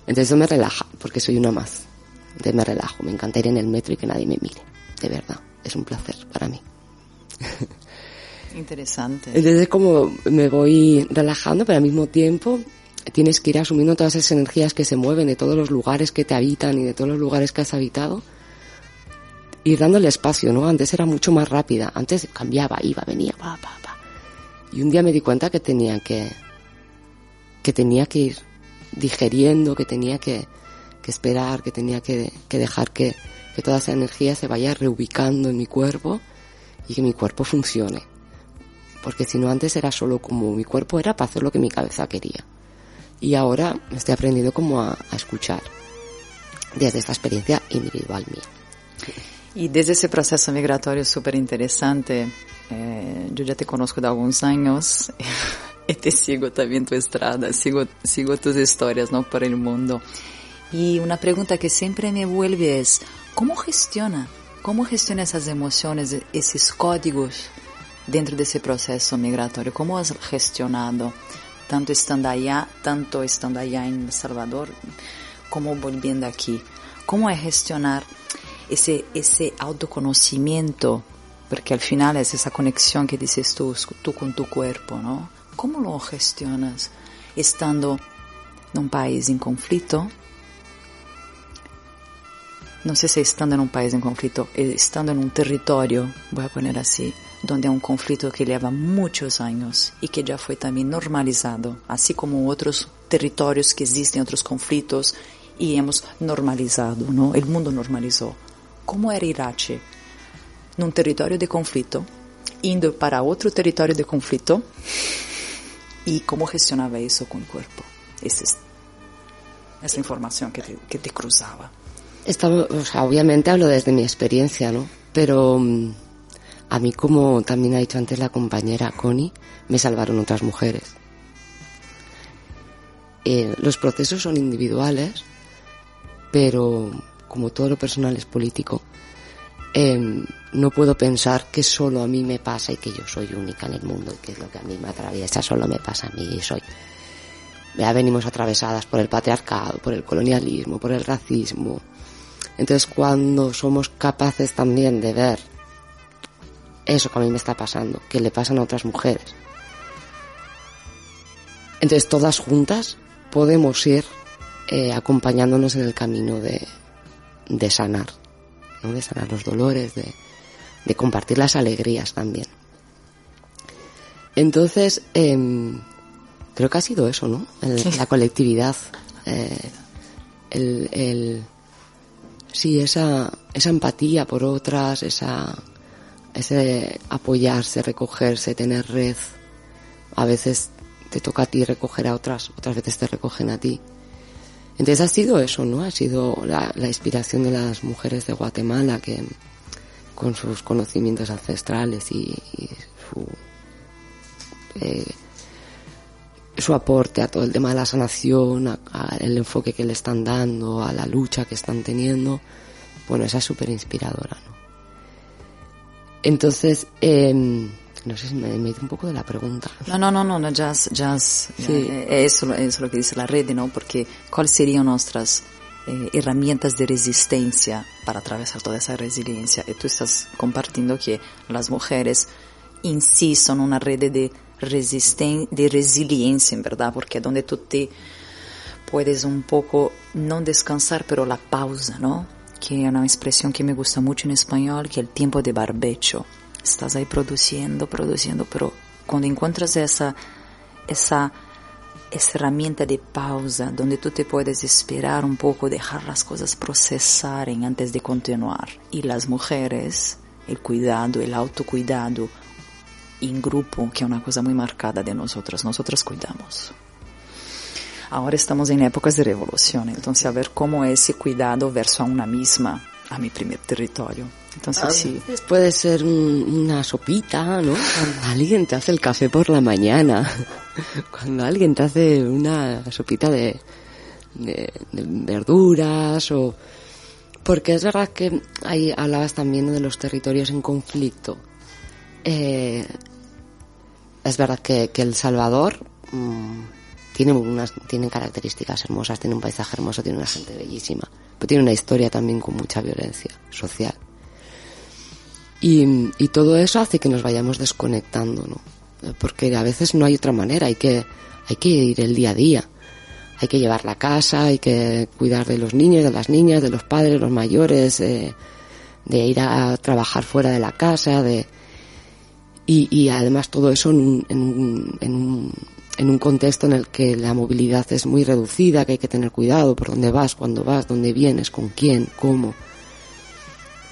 Entonces eso me relaja, porque soy una más. Entonces me relajo, me encanta ir en el metro y que nadie me mire. De verdad, es un placer para mí. Interesante. Entonces como me voy relajando, pero al mismo tiempo tienes que ir asumiendo todas esas energías que se mueven de todos los lugares que te habitan y de todos los lugares que has habitado. Ir dándole espacio, ¿no? Antes era mucho más rápida. Antes cambiaba, iba, venía, pa, pa, pa. Y un día me di cuenta que tenía que, que tenía que ir digeriendo, que tenía que, que esperar, que tenía que, que dejar que, que toda esa energía se vaya reubicando en mi cuerpo y que mi cuerpo funcione. Porque si no antes era solo como mi cuerpo era para hacer lo que mi cabeza quería. Y ahora estoy aprendiendo como a, a escuchar desde esta experiencia individual mía. Y desde ese proceso migratorio súper interesante, eh, yo ya te conozco de algunos años y te sigo también tu estrada, sigo, sigo tus historias ¿no? por el mundo. Y una pregunta que siempre me vuelve es, ¿cómo gestiona ¿Cómo gestiona esas emociones, esos códigos dentro de ese proceso migratorio? ¿Cómo has gestionado, tanto estando allá, tanto estando allá en El Salvador, como volviendo aquí? ¿Cómo es gestionar ese, ese autoconocimiento? Porque al final es esa conexión que dices tú, tú con tu cuerpo, ¿no? ¿Cómo lo gestionas estando en un país en conflicto? no sé si estando en un país en conflicto, estando en un territorio, voy a poner así, donde un conflicto que lleva muchos años y que ya fue también normalizado, así como otros territorios que existen otros conflictos y hemos normalizado, ¿no? El mundo normalizó. ¿Cómo era Irache? En un territorio de conflicto, indo para otro territorio de conflicto y cómo gestionaba eso con el cuerpo, esa, esa información que te, cruzaba. Estaba, obviamente hablo desde mi experiencia, ¿no? Pero um, a mí, como también ha dicho antes la compañera Connie, me salvaron otras mujeres. Eh, los procesos son individuales, pero como todo lo personal es político, eh, no puedo pensar que solo a mí me pasa y que yo soy única en el mundo y que es lo que a mí me atraviesa, solo me pasa a mí y soy. Ya venimos atravesadas por el patriarcado, por el colonialismo, por el racismo, entonces cuando somos capaces también de ver eso que a mí me está pasando, que le pasan a otras mujeres, entonces todas juntas podemos ir eh, acompañándonos en el camino de, de sanar, ¿no? de sanar los dolores, de, de compartir las alegrías también. Entonces, em, creo que ha sido eso, ¿no? El- La colectividad. eh, el, el- sí, esa, esa empatía por otras, esa, ese apoyarse, recogerse, tener red. A veces te toca a ti recoger a otras, otras veces te recogen a ti. Entonces ha sido eso, ¿no? Ha sido la, la inspiración de las mujeres de Guatemala que con sus conocimientos ancestrales y, su eh, su aporte a todo el tema de la sanación, a, a el enfoque que le están dando, a la lucha que están teniendo, bueno, esa es súper inspiradora, ¿no? Entonces, em, no sé si me, me he ido un poco de la pregunta. No, no, no, no, no, ya, ya, Sí. é isso, é isso que dice la red, ¿no? Porque quais seriam nuestras eh, herramientas de resistencia para atravesar toda esa resiliencia? Y tú estás compartiendo que las mujeres en sí son una red de resisten de resiliencia, en verdad, porque es donde tú te puedes un poco no descansar, pero la pausa, ¿no? Que es una expresión que me gusta mucho en español, que es el tiempo de barbecho. Estás ahí produciendo, produciendo, pero cuando encuentras esa, esa, esa herramienta de pausa, donde tú te puedes esperar un poco, dejar las cosas procesaren antes de continuar. Y las mujeres, el cuidado, el autocuidado en grupo, que es una cosa muy marcada de nosotros, nosotros cuidamos. Ahora estamos en épocas de revolución, entonces a ver cómo es ese cuidado verso a una misma, a mi primer territorio. Entonces sí, puede ser un- una sopita, ¿no? Cuando alguien te hace el café por la mañana, cuando alguien te hace una sopita de, de, de verduras o... Porque es verdad que ahí hablabas también de los territorios en conflicto. Eh, es verdad que, que El Salvador mm, tiene unas tiene características hermosas, tiene un paisaje hermoso, tiene una gente bellísima, pero tiene una historia también con mucha violencia social. Y, y todo eso hace que nos vayamos desconectando, ¿no? Porque a veces no hay otra manera, hay que, hay que ir el día a día. Hay que llevar la casa, hay que cuidar de los niños, de las niñas, de los padres, los mayores, eh, de ir a trabajar fuera de la casa, de, y, y además todo eso en un, en, un, en, un, en un contexto en el que la movilidad es muy reducida, que hay que tener cuidado por dónde vas, cuándo vas, dónde vienes, con quién, cómo.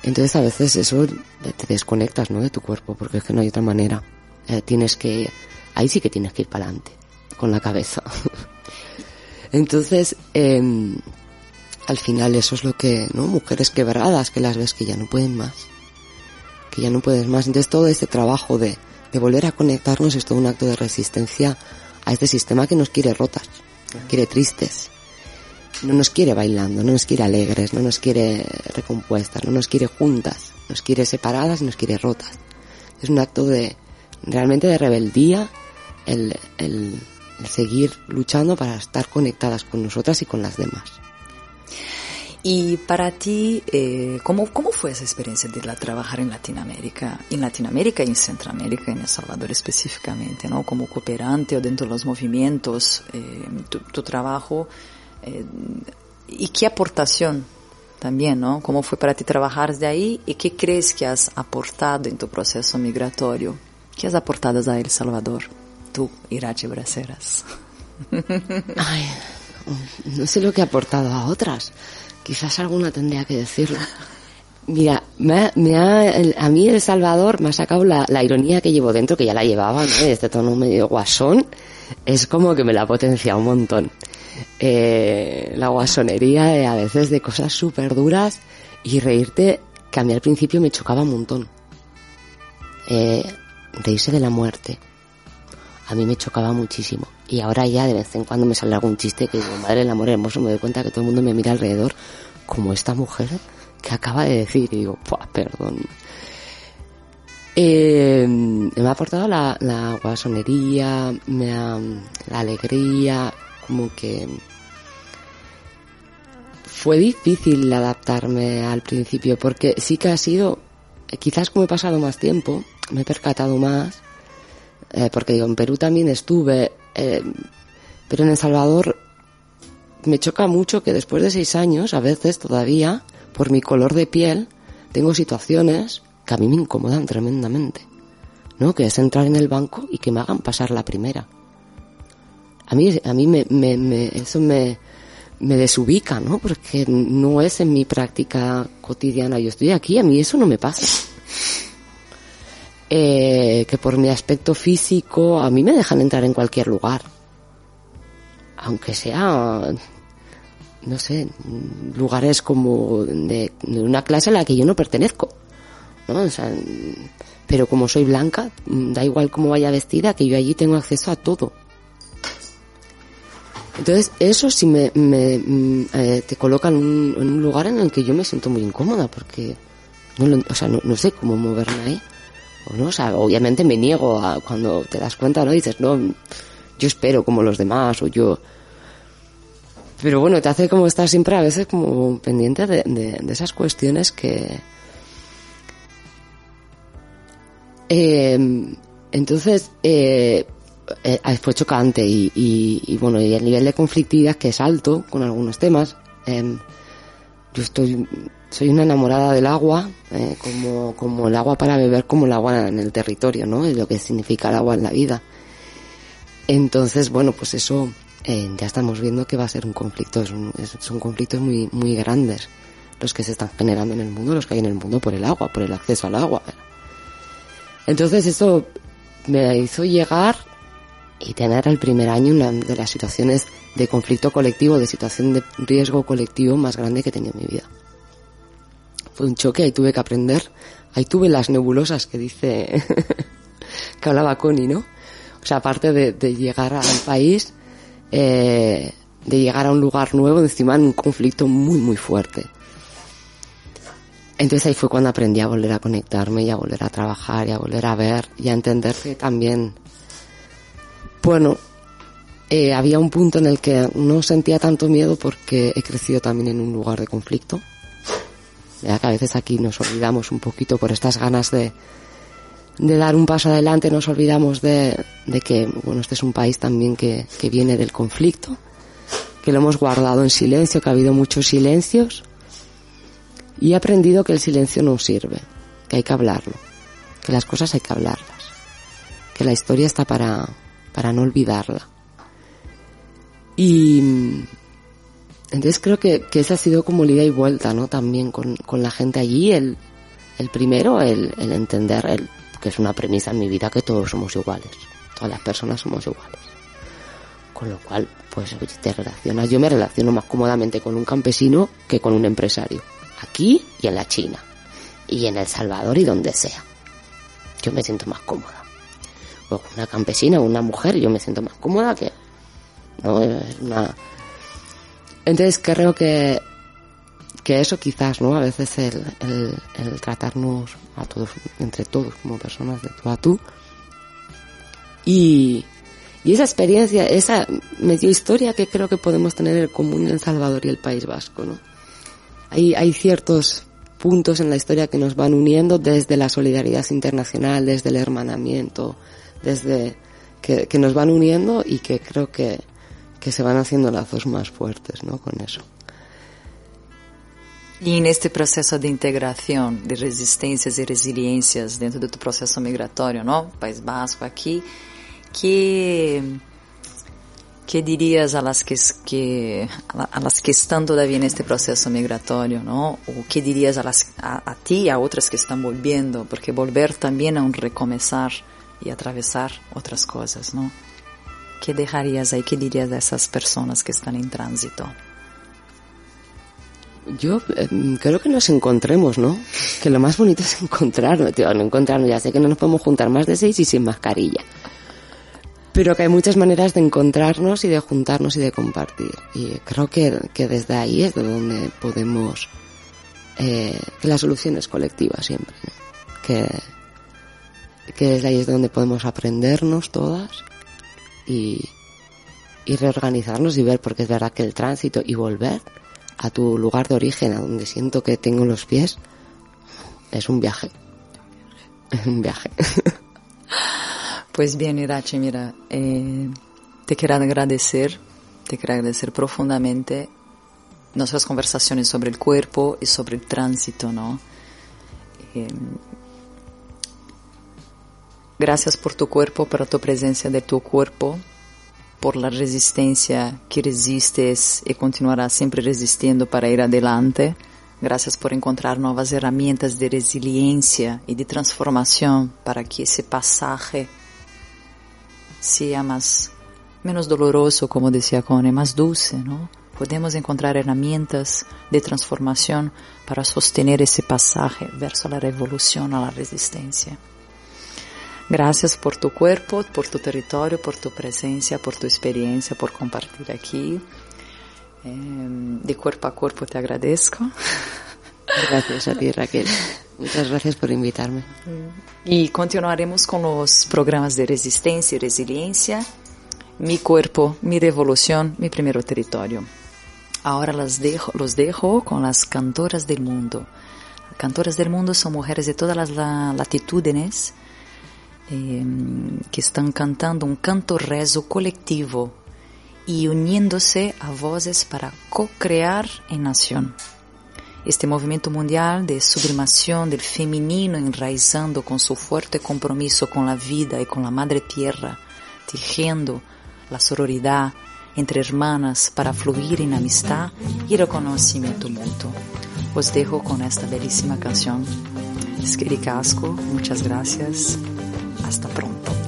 Entonces a veces eso te desconectas, ¿no? De tu cuerpo, porque es que no hay otra manera. Eh, tienes que, ahí sí que tienes que ir para adelante, con la cabeza. Entonces, eh, al final eso es lo que, ¿no? Mujeres quebradas que las ves que ya no pueden más. Que ya no pueden más. Entonces todo este trabajo de, de volver a conectarnos es todo un acto de resistencia a este sistema que nos quiere rotas, nos quiere tristes, no nos quiere bailando, no nos quiere alegres, no nos quiere recompuestas, no nos quiere juntas, nos quiere separadas y nos quiere rotas. Es un acto de realmente de rebeldía el, el, el seguir luchando para estar conectadas con nosotras y con las demás. Y para ti, eh, ¿cómo, ¿cómo fue esa experiencia de la, trabajar en Latinoamérica? En Latinoamérica y en Centroamérica, en El Salvador específicamente, ¿no? Como cooperante o dentro de los movimientos, eh, tu, trabajo, eh, y qué aportación también, ¿no? ¿Cómo fue para ti trabajar de ahí y qué crees que has aportado en tu proceso migratorio? ¿Qué has aportado a El Salvador, tú, Irache Braceras? Ay, no sé lo que he aportado a otras. Quizás alguna tendría que decirlo. Mira, me, me ha, a mí El Salvador me ha sacado la, la, ironía que llevo dentro, que ya la llevaba, ¿no? Este tono medio guasón, es como que me la ha potenciado un montón. Eh, la guasonería eh, a veces de cosas súper duras y reírte, que a mí al principio me chocaba un montón. Eh, reírse de la muerte. A mí me chocaba muchísimo. Y ahora ya de vez en cuando me sale algún chiste que digo, madre del amor hermoso, me doy cuenta que todo el mundo me mira alrededor como esta mujer que acaba de decir. Y digo, perdón. Eh, me ha aportado la, la guasonería, me ha, la alegría, como que fue difícil adaptarme al principio porque sí que ha sido, quizás como he pasado más tiempo, me he percatado más, eh, porque digo, en Perú también estuve, eh, pero en El Salvador me choca mucho que después de seis años, a veces todavía, por mi color de piel, tengo situaciones que a mí me incomodan tremendamente. ¿No? Que es entrar en el banco y que me hagan pasar la primera. A mí, a mí me, me, me eso me, me desubica, ¿no? Porque no es en mi práctica cotidiana. Yo estoy aquí, a mí eso no me pasa. Eh, que por mi aspecto físico, a mí me dejan entrar en cualquier lugar. Aunque sea, no sé, lugares como de, una clase a la que yo no pertenezco. ¿no? O sea, pero como soy blanca, da igual cómo vaya vestida, que yo allí tengo acceso a todo. Entonces, eso sí me, me mm, eh, te coloca en un, en un, lugar en el que yo me siento muy incómoda, porque no, lo, o sea, no, no, sé cómo moverme ahí. No, o sea, obviamente me niego a cuando te das cuenta, ¿no? dices, no, yo espero como los demás, o yo. Pero bueno, te hace como estar siempre a veces como pendiente de, de, esas cuestiones que. Eh, entonces, eh, eh, chocante y, y, bueno, y el nivel de conflictividad que es alto con algunos temas. Eh, yo estoy, soy una enamorada del agua, eh, como, como el agua para beber, como el agua en el territorio, ¿no? Es lo que significa el agua en la vida. Entonces, bueno, pues eso eh, ya estamos viendo que va a ser un conflicto, son conflictos muy, muy grandes los que se están generando en el mundo, los que hay en el mundo por el agua, por el acceso al agua. Entonces eso me hizo llegar y tener el primer año una de las situaciones de conflicto colectivo, de situación de riesgo colectivo más grande que he tenido en mi vida. Fue un choque, ahí tuve que aprender, ahí tuve las nebulosas que dice, que hablaba Connie, ¿no? O sea, aparte de, llegar al país, eh, de llegar a un lugar nuevo, encima en un conflicto muy, muy fuerte. Entonces ahí fue cuando aprendí a volver a conectarme y a volver a trabajar y a volver a ver y a entender que también bueno, eh, había un punto en el que no sentía tanto miedo porque he crecido también en un lugar de conflicto. Ya que a veces aquí nos olvidamos un poquito por estas ganas de, de dar un paso adelante, nos olvidamos de, de que, bueno, este es un país también que, que viene del conflicto, que lo hemos guardado en silencio, que ha habido muchos silencios. Y he aprendido que el silencio no sirve, que hay que hablarlo, que las cosas hay que hablarlas, que la historia está para, para no olvidarla. Y entonces creo que, que esa ha sido como ida y vuelta, ¿no? También con, con la gente allí, el, el primero, el, el entender, el, que es una premisa en mi vida, que todos somos iguales, todas las personas somos iguales. Con lo cual, pues te relacionas, yo me relaciono más cómodamente con un campesino que con un empresario, aquí y en la China, y en El Salvador y donde sea. Yo me siento más cómoda o una campesina o una mujer, yo me siento más cómoda que no es una entonces creo que que eso quizás no a veces el, el, el tratarnos a todos entre todos como personas de tú a tú y y esa experiencia, esa medio historia que creo que podemos tener en común en El Salvador y el País Vasco, ¿no? Hay, hay ciertos puntos en la historia que nos van uniendo desde la solidaridad internacional, desde el hermanamiento, desde que, que, nos van uniendo y que creo que, que se van haciendo lazos más fuertes, ¿no? Con eso. E neste processo de integração de resistências e resiliências dentro do processo migratório, não? País Basco aqui, que que dirias a las que, que a las que estão todavía neste processo migratório, não? O que dirias a, las, a, a ti e a outras que estão volviendo, porque volver também é um recomeçar y atravesar otras cosas, ¿no? ¿Qué dejarías ahí? ¿Qué dirías a esas personas que están en tránsito? Yo eh, creo que nos encontremos, ¿no? Que lo más bonito es encontrarnos, tío, no encontrarnos. Ya sé que no nos podemos juntar más de seis y sin mascarilla. Pero que hay muchas maneras de encontrarnos y de juntarnos y de compartir. Y creo que, que desde ahí es de donde podemos... Eh, que la solución es colectiva siempre. ¿no? Que, que desde ahí es donde podemos aprendernos todas y, y reorganizarnos y ver, porque es verdad que el tránsito y volver a tu lugar de origen, a donde siento que tengo los pies, es un viaje. Es un viaje. Pues bien, Irache, mira, eh, te quiero agradecer, te quiero agradecer profundamente nuestras conversaciones sobre el cuerpo y sobre el tránsito, ¿no? Eh, gracias por tu cuerpo, por tu presencia de tu cuerpo, por la resistencia que resistes y continuarás siempre resistiendo para ir adelante. Gracias por encontrar nuevas herramientas de resiliencia y de transformación para que ese pasaje sea más, menos doloroso, como decía Cone, más dulce, ¿no? Podemos encontrar herramientas de transformación para sostener ese pasaje verso la revolución, a la resistencia. Gracias por tu cuerpo, por tu territorio, por tu presencia, por tu experiencia, por compartir aquí. Eh, de cuerpo a cuerpo te agradezco. Gracias a ti, Raquel. Muchas gracias por invitarme. Y continuaremos con los programas de resistencia y resiliencia. Mi cuerpo, mi revolución, mi primer territorio. Ahora los dejo, los dejo con las cantoras del mundo. Cantoras del mundo son mujeres de todas las latitudes eh, que están cantando un canto rezo colectivo y uniéndose a voces para co-crear en nación. Este movimiento mundial de sublimación del femenino enraizando con su fuerte compromiso con la vida y con la madre tierra, tejiendo la sororidad entre hermanas para fluir en amistad y reconocimiento mutuo. Os dejo con esta bellísima canción. Skiri Casco, muchas gracias. Hasta pronto.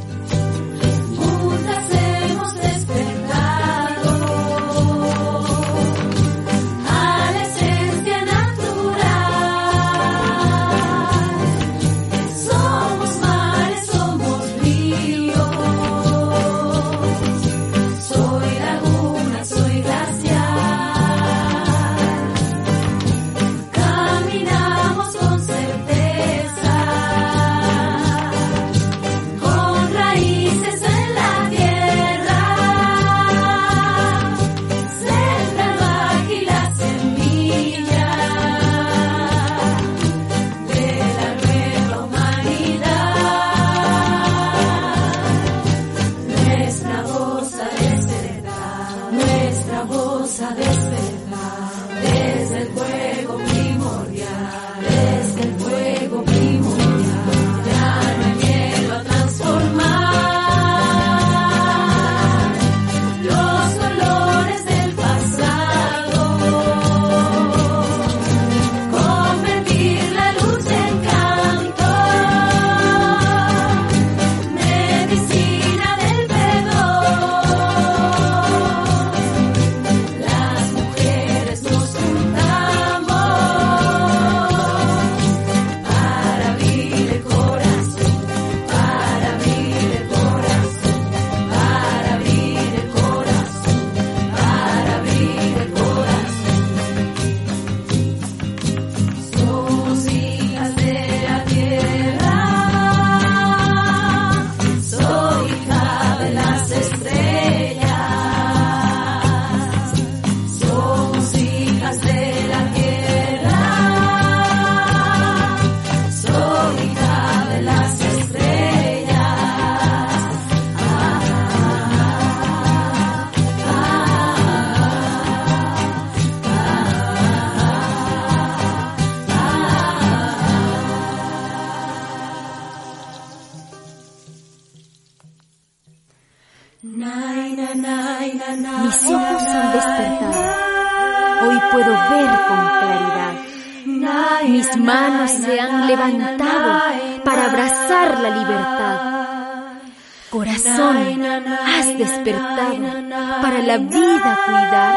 Vida cuidar.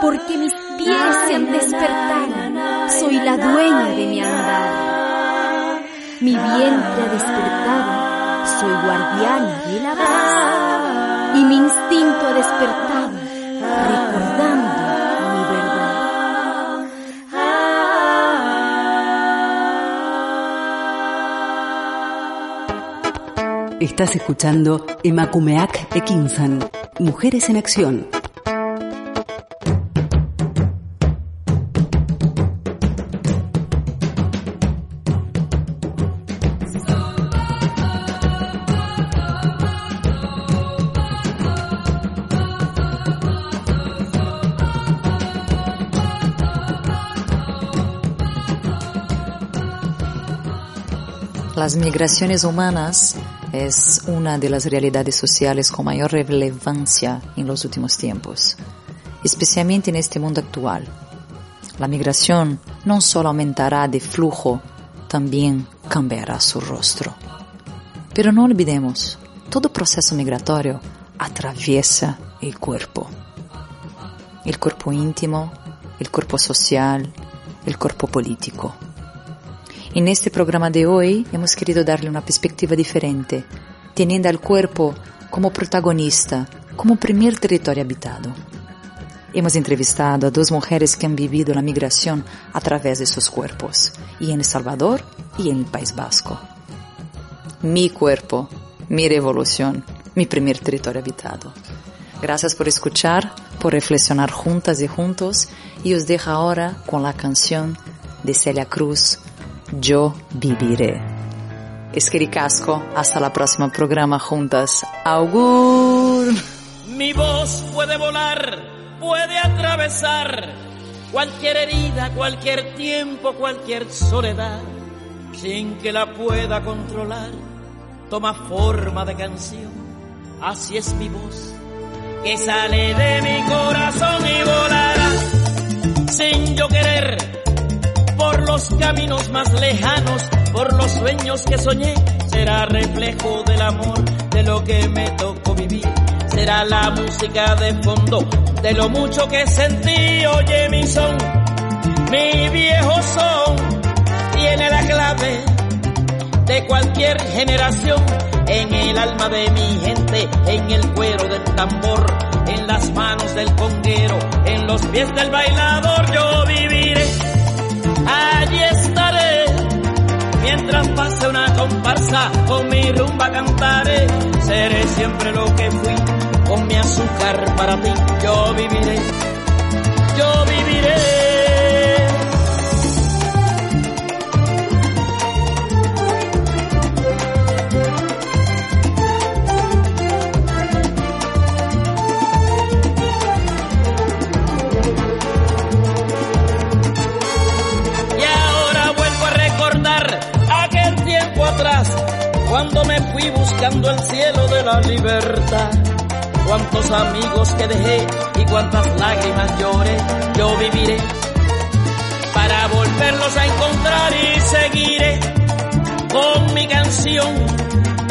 Porque mis pies se han despertado. Soy la dueña de mi andar. Mi vientre ha despertado. Soy guardiana de la paz. Y mi instinto ha despertado, recordando mi verdad. Estás escuchando Emakumeak Ekinsan, Mujeres en Acción. Las migraciones humanas es una de las realidades sociales con mayor relevancia en los últimos tiempos, especialmente en este mundo actual. La migración no solo aumentará de flujo, también cambiará su rostro. Pero no olvidemos, todo proceso migratorio atraviesa el cuerpo. El cuerpo íntimo, el cuerpo social, el cuerpo político. En este programa de hoy hemos querido darle una perspectiva diferente, teniendo al cuerpo como protagonista, como primer territorio habitado. Hemos entrevistado a dos mujeres que han vivido la migración a través de sus cuerpos, y en El Salvador y en el País Vasco. Mi cuerpo, mi revolución, mi primer territorio habitado. Gracias por escuchar, por reflexionar juntas y juntos, y os dejo ahora con la canción de Celia Cruz, Yo viviré. Esquericasco, hasta la próxima programa juntas. Augur. Mi voz puede volar, puede atravesar cualquier herida, cualquier tiempo, cualquier soledad, sin que la pueda controlar. Toma forma de canción, así es mi voz, que sale de mi corazón y volará sin yo querer por los caminos más lejanos, por los sueños que soñé, será reflejo del amor, de lo que me tocó vivir, será la música de fondo, de lo mucho que sentí, oye mi son, mi viejo son, tiene la clave de cualquier generación, en el alma de mi gente, en el cuero del tambor, en las manos del conguero, en los pies del bailador, yo viviré allí estaré. Mientras pase una comparsa, con mi rumba cantaré. Seré siempre lo que fui, con mi azúcar para ti. Yo viviré, yo viviré. Cuando me fui buscando el cielo de la libertad. Cuántos amigos que dejé y cuántas lágrimas lloré, yo viviré para volverlos a encontrar y seguiré con mi canción,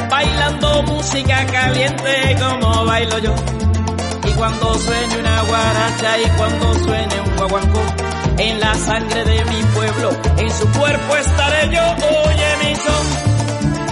bailando música caliente como bailo yo. Y cuando suene una guaracha y cuando suene un guaguancó, en la sangre de mi pueblo, en su cuerpo estaré yo. Oye mi son,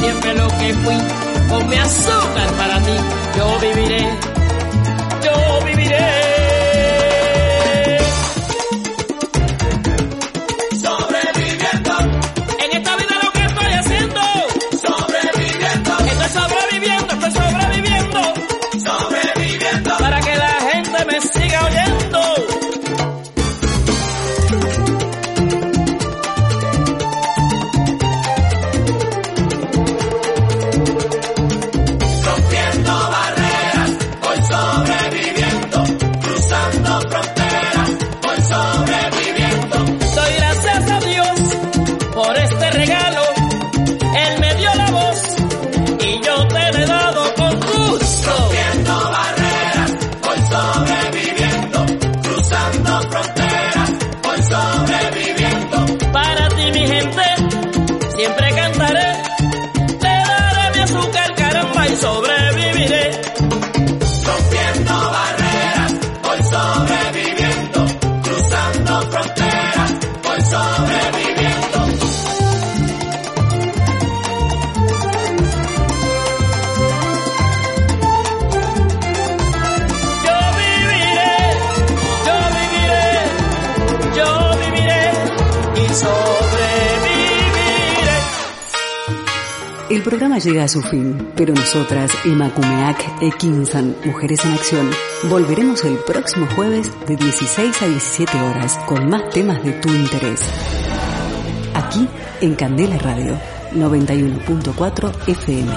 siempre lo que fui, con mi azúcar para ti, yo viviré llega a su fin, pero nosotras, Emakumeak e Kinsan, Mujeres en Acción, volveremos el próximo jueves de 16 a 17 horas con más temas de tu interés. Aquí en Candela Radio 91.4 FM.